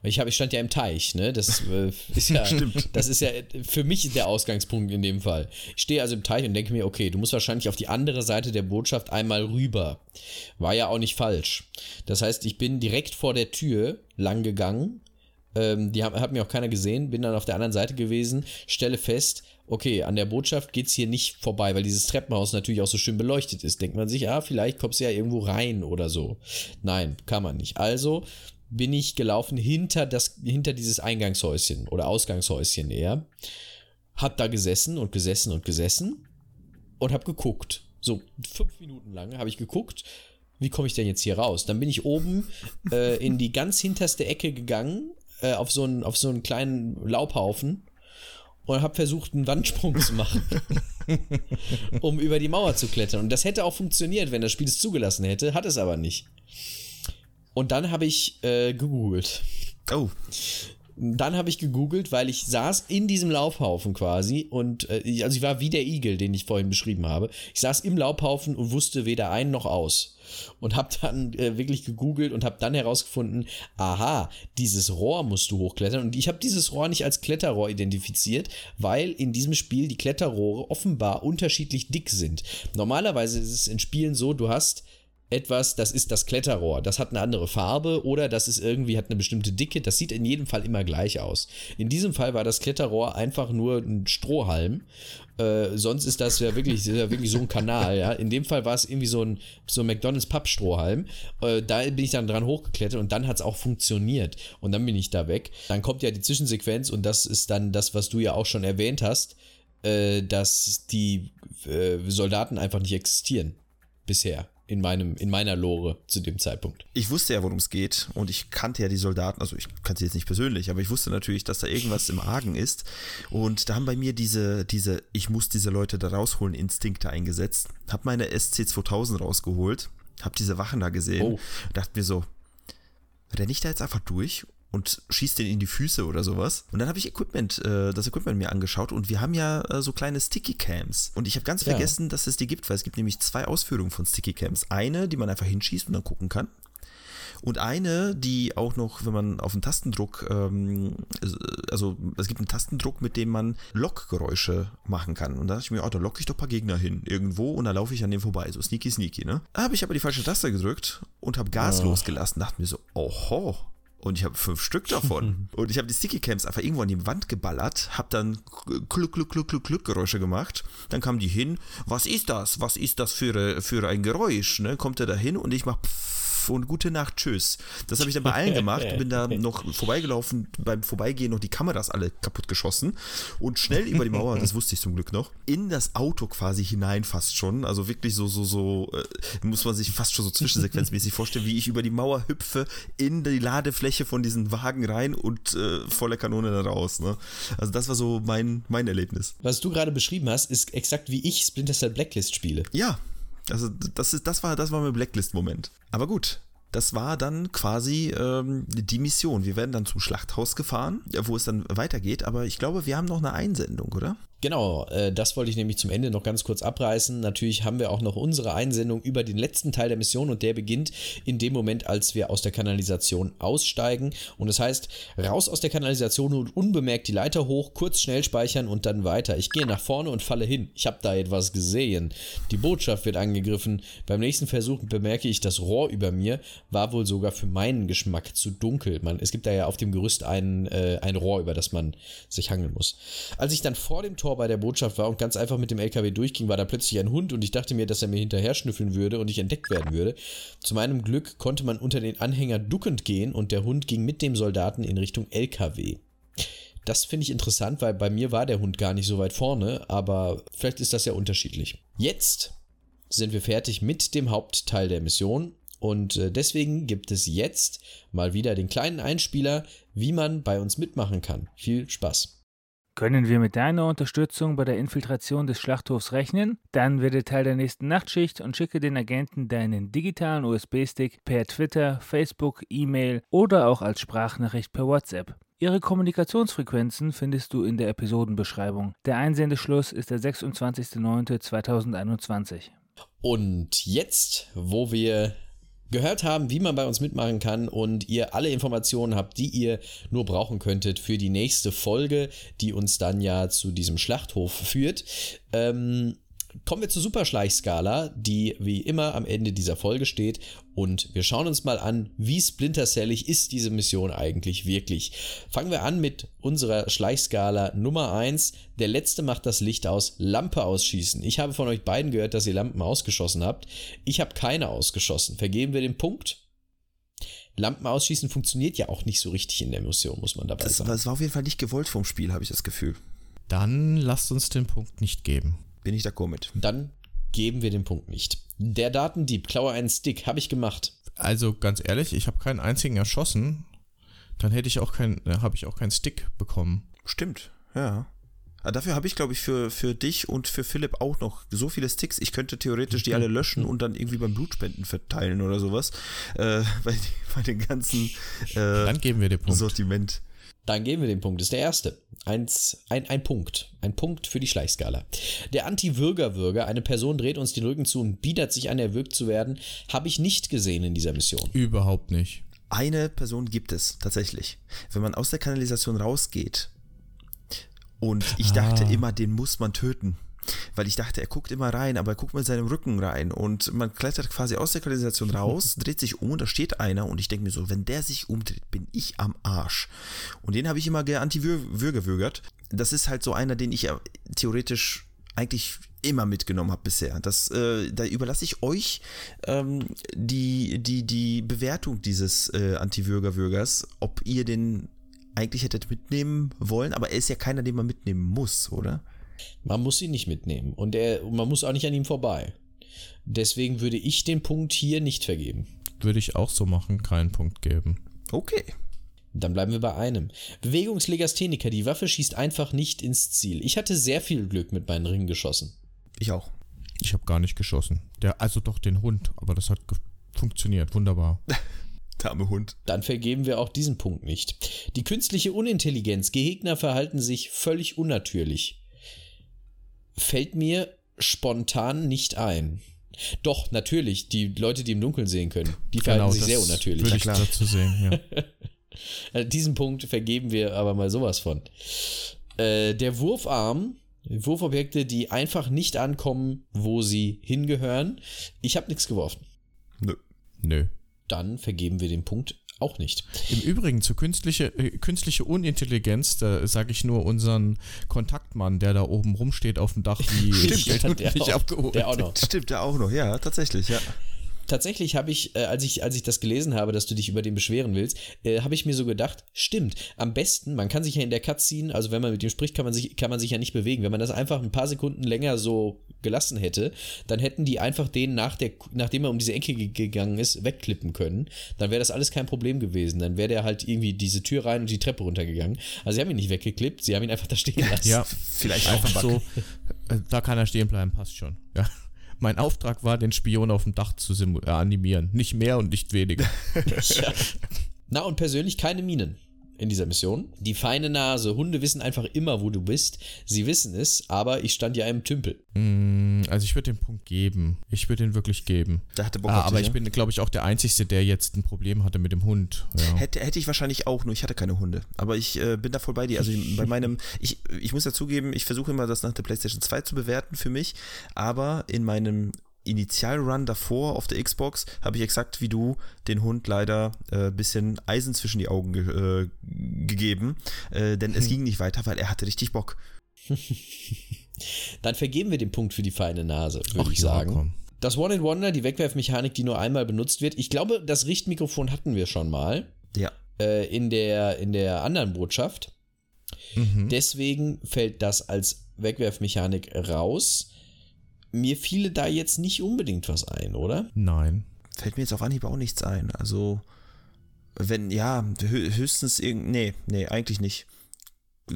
Ich, hab, ich stand ja im Teich, ne? Das äh, ist ja, das ist ja für mich der Ausgangspunkt in dem Fall. Ich stehe also im Teich und denke mir, okay, du musst wahrscheinlich auf die andere Seite der Botschaft einmal rüber. War ja auch nicht falsch. Das heißt, ich bin direkt vor der Tür lang gegangen. Ähm, die hat, hat mir auch keiner gesehen, bin dann auf der anderen Seite gewesen, stelle fest, okay, an der Botschaft geht's hier nicht vorbei, weil dieses Treppenhaus natürlich auch so schön beleuchtet ist. Denkt man sich, ah, vielleicht kommst du ja irgendwo rein oder so. Nein, kann man nicht. Also bin ich gelaufen hinter, das, hinter dieses Eingangshäuschen oder Ausgangshäuschen eher. Hab da gesessen und gesessen und gesessen und hab geguckt. So fünf Minuten lang habe ich geguckt, wie komme ich denn jetzt hier raus? Dann bin ich oben äh, in die ganz hinterste Ecke gegangen, äh, auf, so einen, auf so einen kleinen Laubhaufen und habe versucht, einen Wandsprung zu machen, um über die Mauer zu klettern. Und das hätte auch funktioniert, wenn das Spiel es zugelassen hätte, hat es aber nicht. Und dann habe ich äh, gegoogelt. Oh. Dann habe ich gegoogelt, weil ich saß in diesem Laubhaufen quasi und äh, also ich war wie der Igel, den ich vorhin beschrieben habe. Ich saß im Laubhaufen und wusste weder ein noch aus und habe dann äh, wirklich gegoogelt und habe dann herausgefunden, aha, dieses Rohr musst du hochklettern und ich habe dieses Rohr nicht als Kletterrohr identifiziert, weil in diesem Spiel die Kletterrohre offenbar unterschiedlich dick sind. Normalerweise ist es in Spielen so, du hast etwas, das ist das Kletterrohr, das hat eine andere Farbe oder das ist irgendwie, hat eine bestimmte Dicke, das sieht in jedem Fall immer gleich aus. In diesem Fall war das Kletterrohr einfach nur ein Strohhalm. Äh, sonst ist das ja wirklich, ist ja wirklich so ein Kanal, ja. In dem Fall war es irgendwie so ein, so ein McDonalds Pappstrohhalm. Äh, da bin ich dann dran hochgeklettert und dann hat es auch funktioniert. Und dann bin ich da weg. Dann kommt ja die Zwischensequenz und das ist dann das, was du ja auch schon erwähnt hast, äh, dass die äh, Soldaten einfach nicht existieren. Bisher in, meinem, in meiner Lore zu dem Zeitpunkt. Ich wusste ja, worum es geht und ich kannte ja die Soldaten, also ich kannte sie jetzt nicht persönlich, aber ich wusste natürlich, dass da irgendwas im Argen ist und da haben bei mir diese, diese, ich muss diese Leute da rausholen, Instinkte eingesetzt, hab meine SC2000 rausgeholt, hab diese Wachen da gesehen, oh. dachte mir so, renne ich da jetzt einfach durch und schießt den in die Füße oder sowas. Und dann habe ich Equipment, äh, das Equipment mir angeschaut und wir haben ja äh, so kleine Sticky Cams. Und ich habe ganz ja. vergessen, dass es die gibt, weil es gibt nämlich zwei Ausführungen von Sticky Cams. Eine, die man einfach hinschießt und dann gucken kann. Und eine, die auch noch, wenn man auf den Tastendruck, ähm, also es gibt einen Tastendruck, mit dem man Lockgeräusche machen kann. Und da dachte ich mir, oh, da locke ich doch ein paar Gegner hin irgendwo und dann laufe ich an dem vorbei. So sneaky, sneaky, ne? Da habe ich aber die falsche Taste gedrückt und habe Gas oh. losgelassen. Dachte mir so, oho, und ich habe fünf Stück davon. und ich habe die Sticky Cams einfach irgendwo an die Wand geballert, habe dann Kluck, Kluck, Kluck, Kluck, Kluck Geräusche gemacht. Dann kamen die hin. Was ist das? Was ist das für, für ein Geräusch? Ne? Kommt er da hin und ich mache und gute Nacht, tschüss. Das habe ich dann bei allen gemacht, bin da noch vorbeigelaufen, beim Vorbeigehen noch die Kameras alle kaputt geschossen und schnell über die Mauer, das wusste ich zum Glück noch, in das Auto quasi hinein fast schon. Also wirklich so, so, so, äh, muss man sich fast schon so zwischensequenzmäßig vorstellen, wie ich über die Mauer hüpfe, in die Ladefläche von diesen Wagen rein und äh, voller Kanone dann raus. Ne? Also das war so mein, mein Erlebnis. Was du gerade beschrieben hast, ist exakt wie ich Splinter Cell Blacklist spiele. Ja, also das, ist, das war, das war mein Blacklist-Moment. Aber gut, das war dann quasi ähm, die Mission. Wir werden dann zum Schlachthaus gefahren, wo es dann weitergeht. Aber ich glaube, wir haben noch eine Einsendung, oder? Genau, äh, das wollte ich nämlich zum Ende noch ganz kurz abreißen. Natürlich haben wir auch noch unsere Einsendung über den letzten Teil der Mission und der beginnt in dem Moment, als wir aus der Kanalisation aussteigen. Und das heißt, raus aus der Kanalisation und unbemerkt die Leiter hoch, kurz schnell speichern und dann weiter. Ich gehe nach vorne und falle hin. Ich habe da etwas gesehen. Die Botschaft wird angegriffen. Beim nächsten Versuch bemerke ich, das Rohr über mir war wohl sogar für meinen Geschmack zu dunkel. Man, es gibt da ja auf dem Gerüst ein, äh, ein Rohr, über das man sich hangeln muss. Als ich dann vor dem Tor Tor bei der Botschaft war und ganz einfach mit dem LKW durchging, war da plötzlich ein Hund und ich dachte mir, dass er mir hinterher schnüffeln würde und ich entdeckt werden würde. Zu meinem Glück konnte man unter den Anhänger duckend gehen und der Hund ging mit dem Soldaten in Richtung LKW. Das finde ich interessant, weil bei mir war der Hund gar nicht so weit vorne, aber vielleicht ist das ja unterschiedlich. Jetzt sind wir fertig mit dem Hauptteil der Mission und äh, deswegen gibt es jetzt mal wieder den kleinen Einspieler, wie man bei uns mitmachen kann. Viel Spaß! Können wir mit deiner Unterstützung bei der Infiltration des Schlachthofs rechnen? Dann werde Teil der nächsten Nachtschicht und schicke den Agenten deinen digitalen USB-Stick per Twitter, Facebook, E-Mail oder auch als Sprachnachricht per WhatsApp. Ihre Kommunikationsfrequenzen findest du in der Episodenbeschreibung. Der Einsendeschluss ist der 26.09.2021. Und jetzt, wo wir gehört haben, wie man bei uns mitmachen kann und ihr alle Informationen habt, die ihr nur brauchen könntet für die nächste Folge, die uns dann ja zu diesem Schlachthof führt. Ähm, Kommen wir zur Superschleichskala, die wie immer am Ende dieser Folge steht. Und wir schauen uns mal an, wie splintercellig ist diese Mission eigentlich wirklich. Fangen wir an mit unserer Schleichskala Nummer 1. Der letzte macht das Licht aus, Lampe ausschießen. Ich habe von euch beiden gehört, dass ihr Lampen ausgeschossen habt. Ich habe keine ausgeschossen. Vergeben wir den Punkt? Lampen ausschießen funktioniert ja auch nicht so richtig in der Mission, muss man dabei das, sagen. Das war auf jeden Fall nicht gewollt vom Spiel, habe ich das Gefühl. Dann lasst uns den Punkt nicht geben. Bin ich d'accord mit. Dann geben wir den Punkt nicht. Der Datendieb, klaue einen Stick, habe ich gemacht. Also ganz ehrlich, ich habe keinen einzigen erschossen. Dann hätte ich auch kein, äh, habe ich auch keinen Stick bekommen. Stimmt, ja. Aber ah, dafür habe ich, glaube ich, für, für dich und für Philipp auch noch so viele Sticks. Ich könnte theoretisch die alle löschen und dann irgendwie beim Blutspenden verteilen oder sowas. Äh, bei, bei den ganzen äh, dann geben wir den Punkt. Sortiment. Dann geben wir den Punkt. Das ist der erste. Eins, ein, ein Punkt. Ein Punkt für die Schleichskala. Der Anti-Würger-Würger, eine Person dreht uns den Rücken zu und bietet sich an, erwürgt zu werden, habe ich nicht gesehen in dieser Mission. Überhaupt nicht. Eine Person gibt es tatsächlich. Wenn man aus der Kanalisation rausgeht und ich dachte ah. immer, den muss man töten. Weil ich dachte, er guckt immer rein, aber er guckt mit seinem Rücken rein und man klettert quasi aus der Kanalisation raus, dreht sich um und da steht einer und ich denke mir so, wenn der sich umdreht, bin ich am Arsch. Und den habe ich immer anti-würgewürgert. Das ist halt so einer, den ich ja theoretisch eigentlich immer mitgenommen habe bisher. Das, äh, da überlasse ich euch ähm, die, die, die Bewertung dieses äh, Anti-Würger-Würgers, ob ihr den eigentlich hättet mitnehmen wollen, aber er ist ja keiner, den man mitnehmen muss, oder? Man muss ihn nicht mitnehmen und er, man muss auch nicht an ihm vorbei. Deswegen würde ich den Punkt hier nicht vergeben. Würde ich auch so machen, keinen Punkt geben. Okay. Dann bleiben wir bei einem. Bewegungslegastheniker, die Waffe schießt einfach nicht ins Ziel. Ich hatte sehr viel Glück mit meinen Ringen geschossen. Ich auch. Ich habe gar nicht geschossen. Der, also doch den Hund, aber das hat funktioniert. Wunderbar. Der arme Hund. Dann vergeben wir auch diesen Punkt nicht. Die künstliche Unintelligenz. Gegner verhalten sich völlig unnatürlich. Fällt mir spontan nicht ein. Doch, natürlich, die Leute, die im Dunkeln sehen können, die verhalten genau, sich sehr unnatürlich. Würde ich ja, dazu sehen, ja. Also diesen Punkt vergeben wir aber mal sowas von. Äh, der Wurfarm, Wurfobjekte, die einfach nicht ankommen, wo sie hingehören. Ich habe nichts geworfen. Nö. Nö. Dann vergeben wir den Punkt auch nicht. Im Übrigen zu künstliche, äh, künstliche Unintelligenz, da sage ich nur unseren Kontaktmann, der da oben rumsteht auf dem Dach, wie Stimmt, der, der, auch, der auch noch. Stimmt, der auch noch, ja, tatsächlich, ja tatsächlich habe ich, äh, als ich, als ich das gelesen habe, dass du dich über den beschweren willst, äh, habe ich mir so gedacht, stimmt, am besten, man kann sich ja in der Cutscene, also wenn man mit ihm spricht, kann man sich, kann man sich ja nicht bewegen. Wenn man das einfach ein paar Sekunden länger so gelassen hätte, dann hätten die einfach den nach der, nachdem er um diese Ecke gegangen ist, wegklippen können. Dann wäre das alles kein Problem gewesen. Dann wäre der halt irgendwie diese Tür rein und die Treppe runtergegangen. Also sie haben ihn nicht weggeklippt, sie haben ihn einfach da stehen lassen. Ja, vielleicht einfach so. Äh, da kann er stehen bleiben, passt schon. Ja. Mein Auftrag war, den Spion auf dem Dach zu äh, animieren. Nicht mehr und nicht weniger. ja. Na, und persönlich keine Minen in dieser Mission. Die feine Nase. Hunde wissen einfach immer, wo du bist. Sie wissen es, aber ich stand ja im Tümpel. Mm, also ich würde den Punkt geben. Ich würde den wirklich geben. Da hatte Bock ah, aber ich ja? bin, glaube ich, auch der Einzige, der jetzt ein Problem hatte mit dem Hund. Ja. Hätte, hätte ich wahrscheinlich auch, nur ich hatte keine Hunde. Aber ich äh, bin da voll bei dir. Also bei meinem, ich, ich muss ja zugeben, ich versuche immer das nach der PlayStation 2 zu bewerten für mich. Aber in meinem Initialrun davor auf der Xbox habe ich exakt wie du den Hund leider ein äh, bisschen Eisen zwischen die Augen ge äh, gegeben, äh, denn es ging nicht weiter, weil er hatte richtig Bock. Dann vergeben wir den Punkt für die feine Nase, würde ich sagen. Komm. Das One-in-Wonder, die Wegwerfmechanik, die nur einmal benutzt wird. Ich glaube, das Richtmikrofon hatten wir schon mal. Ja. Äh, in, der, in der anderen Botschaft. Mhm. Deswegen fällt das als Wegwerfmechanik raus. Mir fiele da jetzt nicht unbedingt was ein, oder? Nein. Fällt mir jetzt auf Anhieb auch nichts ein. Also, wenn, ja, höchstens irgend. Nee, nee, eigentlich nicht.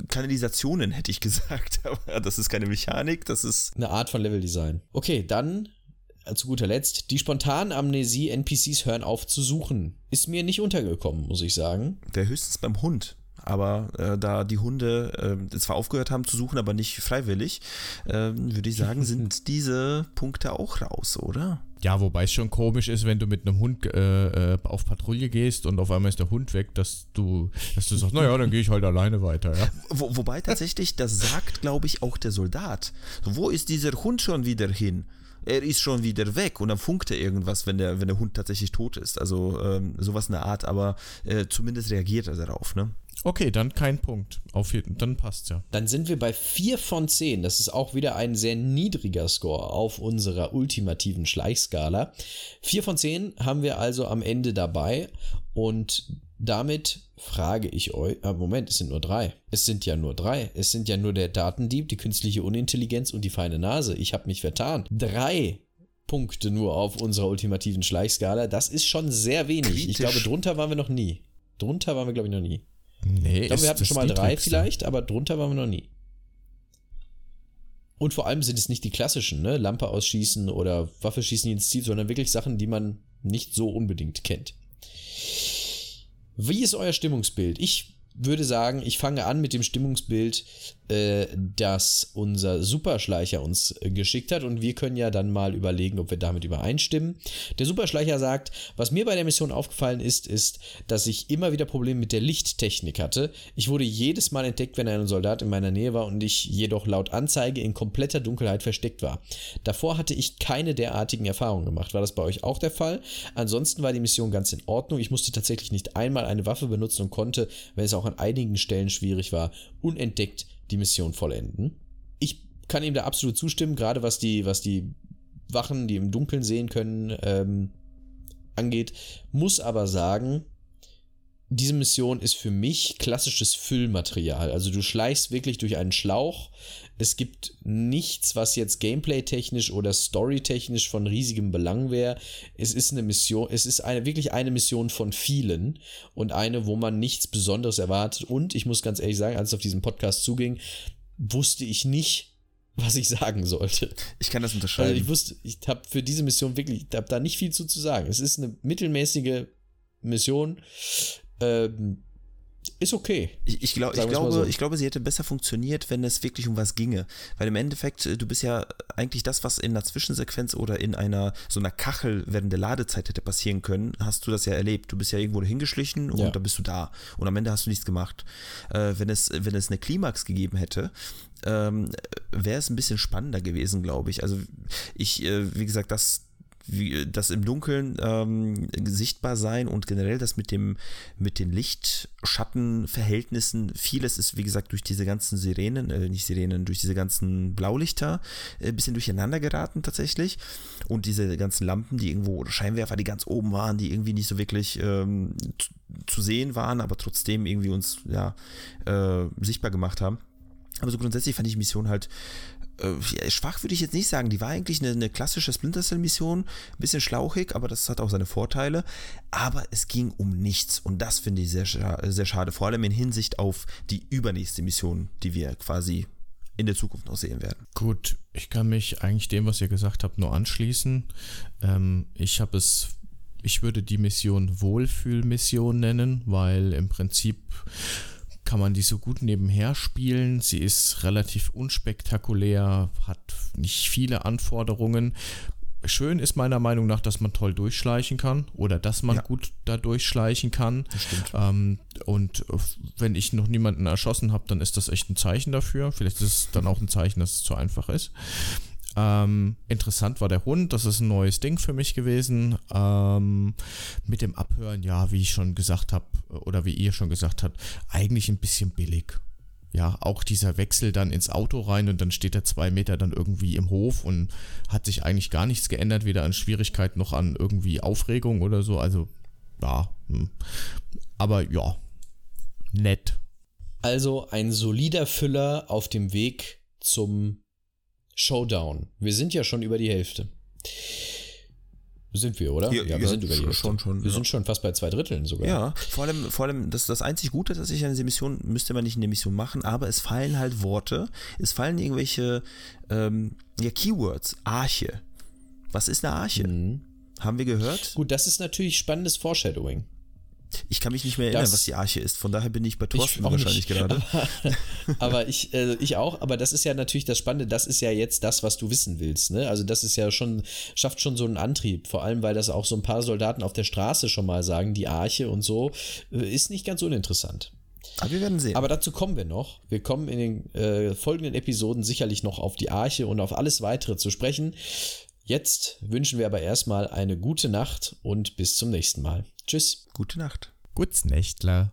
Kanalisationen hätte ich gesagt, aber das ist keine Mechanik, das ist. Eine Art von Leveldesign. Okay, dann zu guter Letzt, die spontane Amnesie NPCs hören auf zu suchen. Ist mir nicht untergekommen, muss ich sagen. Der höchstens beim Hund aber äh, da die Hunde äh, zwar aufgehört haben zu suchen, aber nicht freiwillig, äh, würde ich sagen, sind diese Punkte auch raus, oder? Ja, wobei es schon komisch ist, wenn du mit einem Hund äh, äh, auf Patrouille gehst und auf einmal ist der Hund weg, dass du, dass du sagst, naja, dann gehe ich halt alleine weiter. Ja? Wo, wobei tatsächlich, das sagt, glaube ich, auch der Soldat. Wo ist dieser Hund schon wieder hin? er ist schon wieder weg und dann funkt er irgendwas, wenn der, wenn der Hund tatsächlich tot ist. Also ähm, sowas in der Art, aber äh, zumindest reagiert er darauf, ne? Okay, dann kein Punkt. Auf jeden, dann passt ja. Dann sind wir bei 4 von 10. Das ist auch wieder ein sehr niedriger Score auf unserer ultimativen Schleichskala. 4 von 10 haben wir also am Ende dabei und damit frage ich euch, äh, Moment, es sind nur drei. Es sind ja nur drei. Es sind ja nur der Datendieb, die künstliche Unintelligenz und die feine Nase. Ich habe mich vertan. Drei Punkte nur auf unserer ultimativen Schleichskala. Das ist schon sehr wenig. Kritisch. Ich glaube, drunter waren wir noch nie. Drunter waren wir, glaube ich, noch nie. Nee, ich glaube, wir hatten schon mal drei vielleicht, aber drunter waren wir noch nie. Und vor allem sind es nicht die klassischen, ne? Lampe ausschießen oder Waffe schießen ins Ziel, sondern wirklich Sachen, die man nicht so unbedingt kennt. Wie ist euer Stimmungsbild? Ich würde sagen, ich fange an mit dem Stimmungsbild, äh, das unser Superschleicher uns äh, geschickt hat und wir können ja dann mal überlegen, ob wir damit übereinstimmen. Der Superschleicher sagt, was mir bei der Mission aufgefallen ist, ist, dass ich immer wieder Probleme mit der Lichttechnik hatte. Ich wurde jedes Mal entdeckt, wenn ein Soldat in meiner Nähe war und ich jedoch laut Anzeige in kompletter Dunkelheit versteckt war. Davor hatte ich keine derartigen Erfahrungen gemacht. War das bei euch auch der Fall? Ansonsten war die Mission ganz in Ordnung. Ich musste tatsächlich nicht einmal eine Waffe benutzen und konnte, wenn es auch an einigen Stellen schwierig war, unentdeckt die Mission vollenden. Ich kann ihm da absolut zustimmen, gerade was die, was die Wachen, die im Dunkeln sehen können, ähm, angeht. Muss aber sagen, diese Mission ist für mich klassisches Füllmaterial. Also du schleichst wirklich durch einen Schlauch. Es gibt nichts, was jetzt gameplay-technisch oder story-technisch von riesigem Belang wäre. Es ist eine Mission, es ist eine, wirklich eine Mission von vielen und eine, wo man nichts Besonderes erwartet. Und ich muss ganz ehrlich sagen, als es auf diesen Podcast zuging, wusste ich nicht, was ich sagen sollte. Ich kann das unterscheiden. Also ich wusste, ich habe für diese Mission wirklich, ich habe da nicht viel zu, zu sagen. Es ist eine mittelmäßige Mission. Ähm, ist okay. Ich, ich, glaub, ich, glaube, so. ich glaube, sie hätte besser funktioniert, wenn es wirklich um was ginge. Weil im Endeffekt, äh, du bist ja eigentlich das, was in einer Zwischensequenz oder in einer so einer Kachel während der Ladezeit hätte passieren können, hast du das ja erlebt. Du bist ja irgendwo hingeschlichen und ja. dann bist du da. Und am Ende hast du nichts gemacht. Äh, wenn, es, wenn es eine Klimax gegeben hätte, ähm, wäre es ein bisschen spannender gewesen, glaube ich. Also ich, äh, wie gesagt, das, wie, das im Dunkeln ähm, sichtbar sein und generell das mit dem mit den Licht-Schatten-Verhältnissen, vieles ist wie gesagt durch diese ganzen Sirenen, äh, nicht Sirenen, durch diese ganzen Blaulichter ein äh, bisschen durcheinander geraten tatsächlich und diese ganzen Lampen, die irgendwo oder Scheinwerfer, die ganz oben waren, die irgendwie nicht so wirklich ähm, zu, zu, sehen waren, aber trotzdem irgendwie uns ja äh, sichtbar gemacht haben. Aber so grundsätzlich fand ich die Mission halt äh, schwach würde ich jetzt nicht sagen. Die war eigentlich eine, eine klassische Splinter Cell-Mission. Ein bisschen schlauchig, aber das hat auch seine Vorteile. Aber es ging um nichts. Und das finde ich sehr, sehr schade. Vor allem in Hinsicht auf die übernächste Mission, die wir quasi in der Zukunft noch sehen werden. Gut, ich kann mich eigentlich dem, was ihr gesagt habt, nur anschließen. Ähm, ich habe es ich würde die Mission Wohlfühlmission nennen, weil im Prinzip kann man die so gut nebenher spielen. Sie ist relativ unspektakulär, hat nicht viele Anforderungen. Schön ist meiner Meinung nach, dass man toll durchschleichen kann oder dass man ja. gut da durchschleichen kann. Ähm, und wenn ich noch niemanden erschossen habe, dann ist das echt ein Zeichen dafür. Vielleicht ist es dann auch ein Zeichen, dass es zu einfach ist. Ähm, interessant war der Hund, das ist ein neues Ding für mich gewesen. Ähm, mit dem Abhören, ja, wie ich schon gesagt habe, oder wie ihr schon gesagt habt, eigentlich ein bisschen billig. Ja, auch dieser Wechsel dann ins Auto rein und dann steht er zwei Meter dann irgendwie im Hof und hat sich eigentlich gar nichts geändert, weder an Schwierigkeit noch an irgendwie Aufregung oder so. Also, ja. Hm. Aber ja, nett. Also ein solider Füller auf dem Weg zum Showdown. Wir sind ja schon über die Hälfte. Sind wir, oder? Ja, ja wir sind über die Hälfte. Schon, schon, wir ja. sind schon fast bei zwei Dritteln sogar. Ja, vor allem, vor allem das, das einzig Gute, dass ich eine Mission, müsste man nicht in der Mission machen, aber es fallen halt Worte, es fallen irgendwelche ähm, ja, Keywords. Arche. Was ist eine Arche? Mhm. Haben wir gehört? Gut, das ist natürlich spannendes Foreshadowing. Ich kann mich nicht mehr erinnern, das, was die Arche ist. Von daher bin ich bei Thorsten ich wahrscheinlich nicht, gerade. Aber, aber ich, äh, ich auch. Aber das ist ja natürlich das Spannende. Das ist ja jetzt das, was du wissen willst. Ne? Also das ist ja schon, schafft schon so einen Antrieb. Vor allem, weil das auch so ein paar Soldaten auf der Straße schon mal sagen, die Arche und so, äh, ist nicht ganz uninteressant. Aber wir werden sehen. Aber dazu kommen wir noch. Wir kommen in den äh, folgenden Episoden sicherlich noch auf die Arche und auf alles weitere zu sprechen. Jetzt wünschen wir aber erstmal eine gute Nacht und bis zum nächsten Mal. Tschüss. Gute Nacht. Gutsnächtler.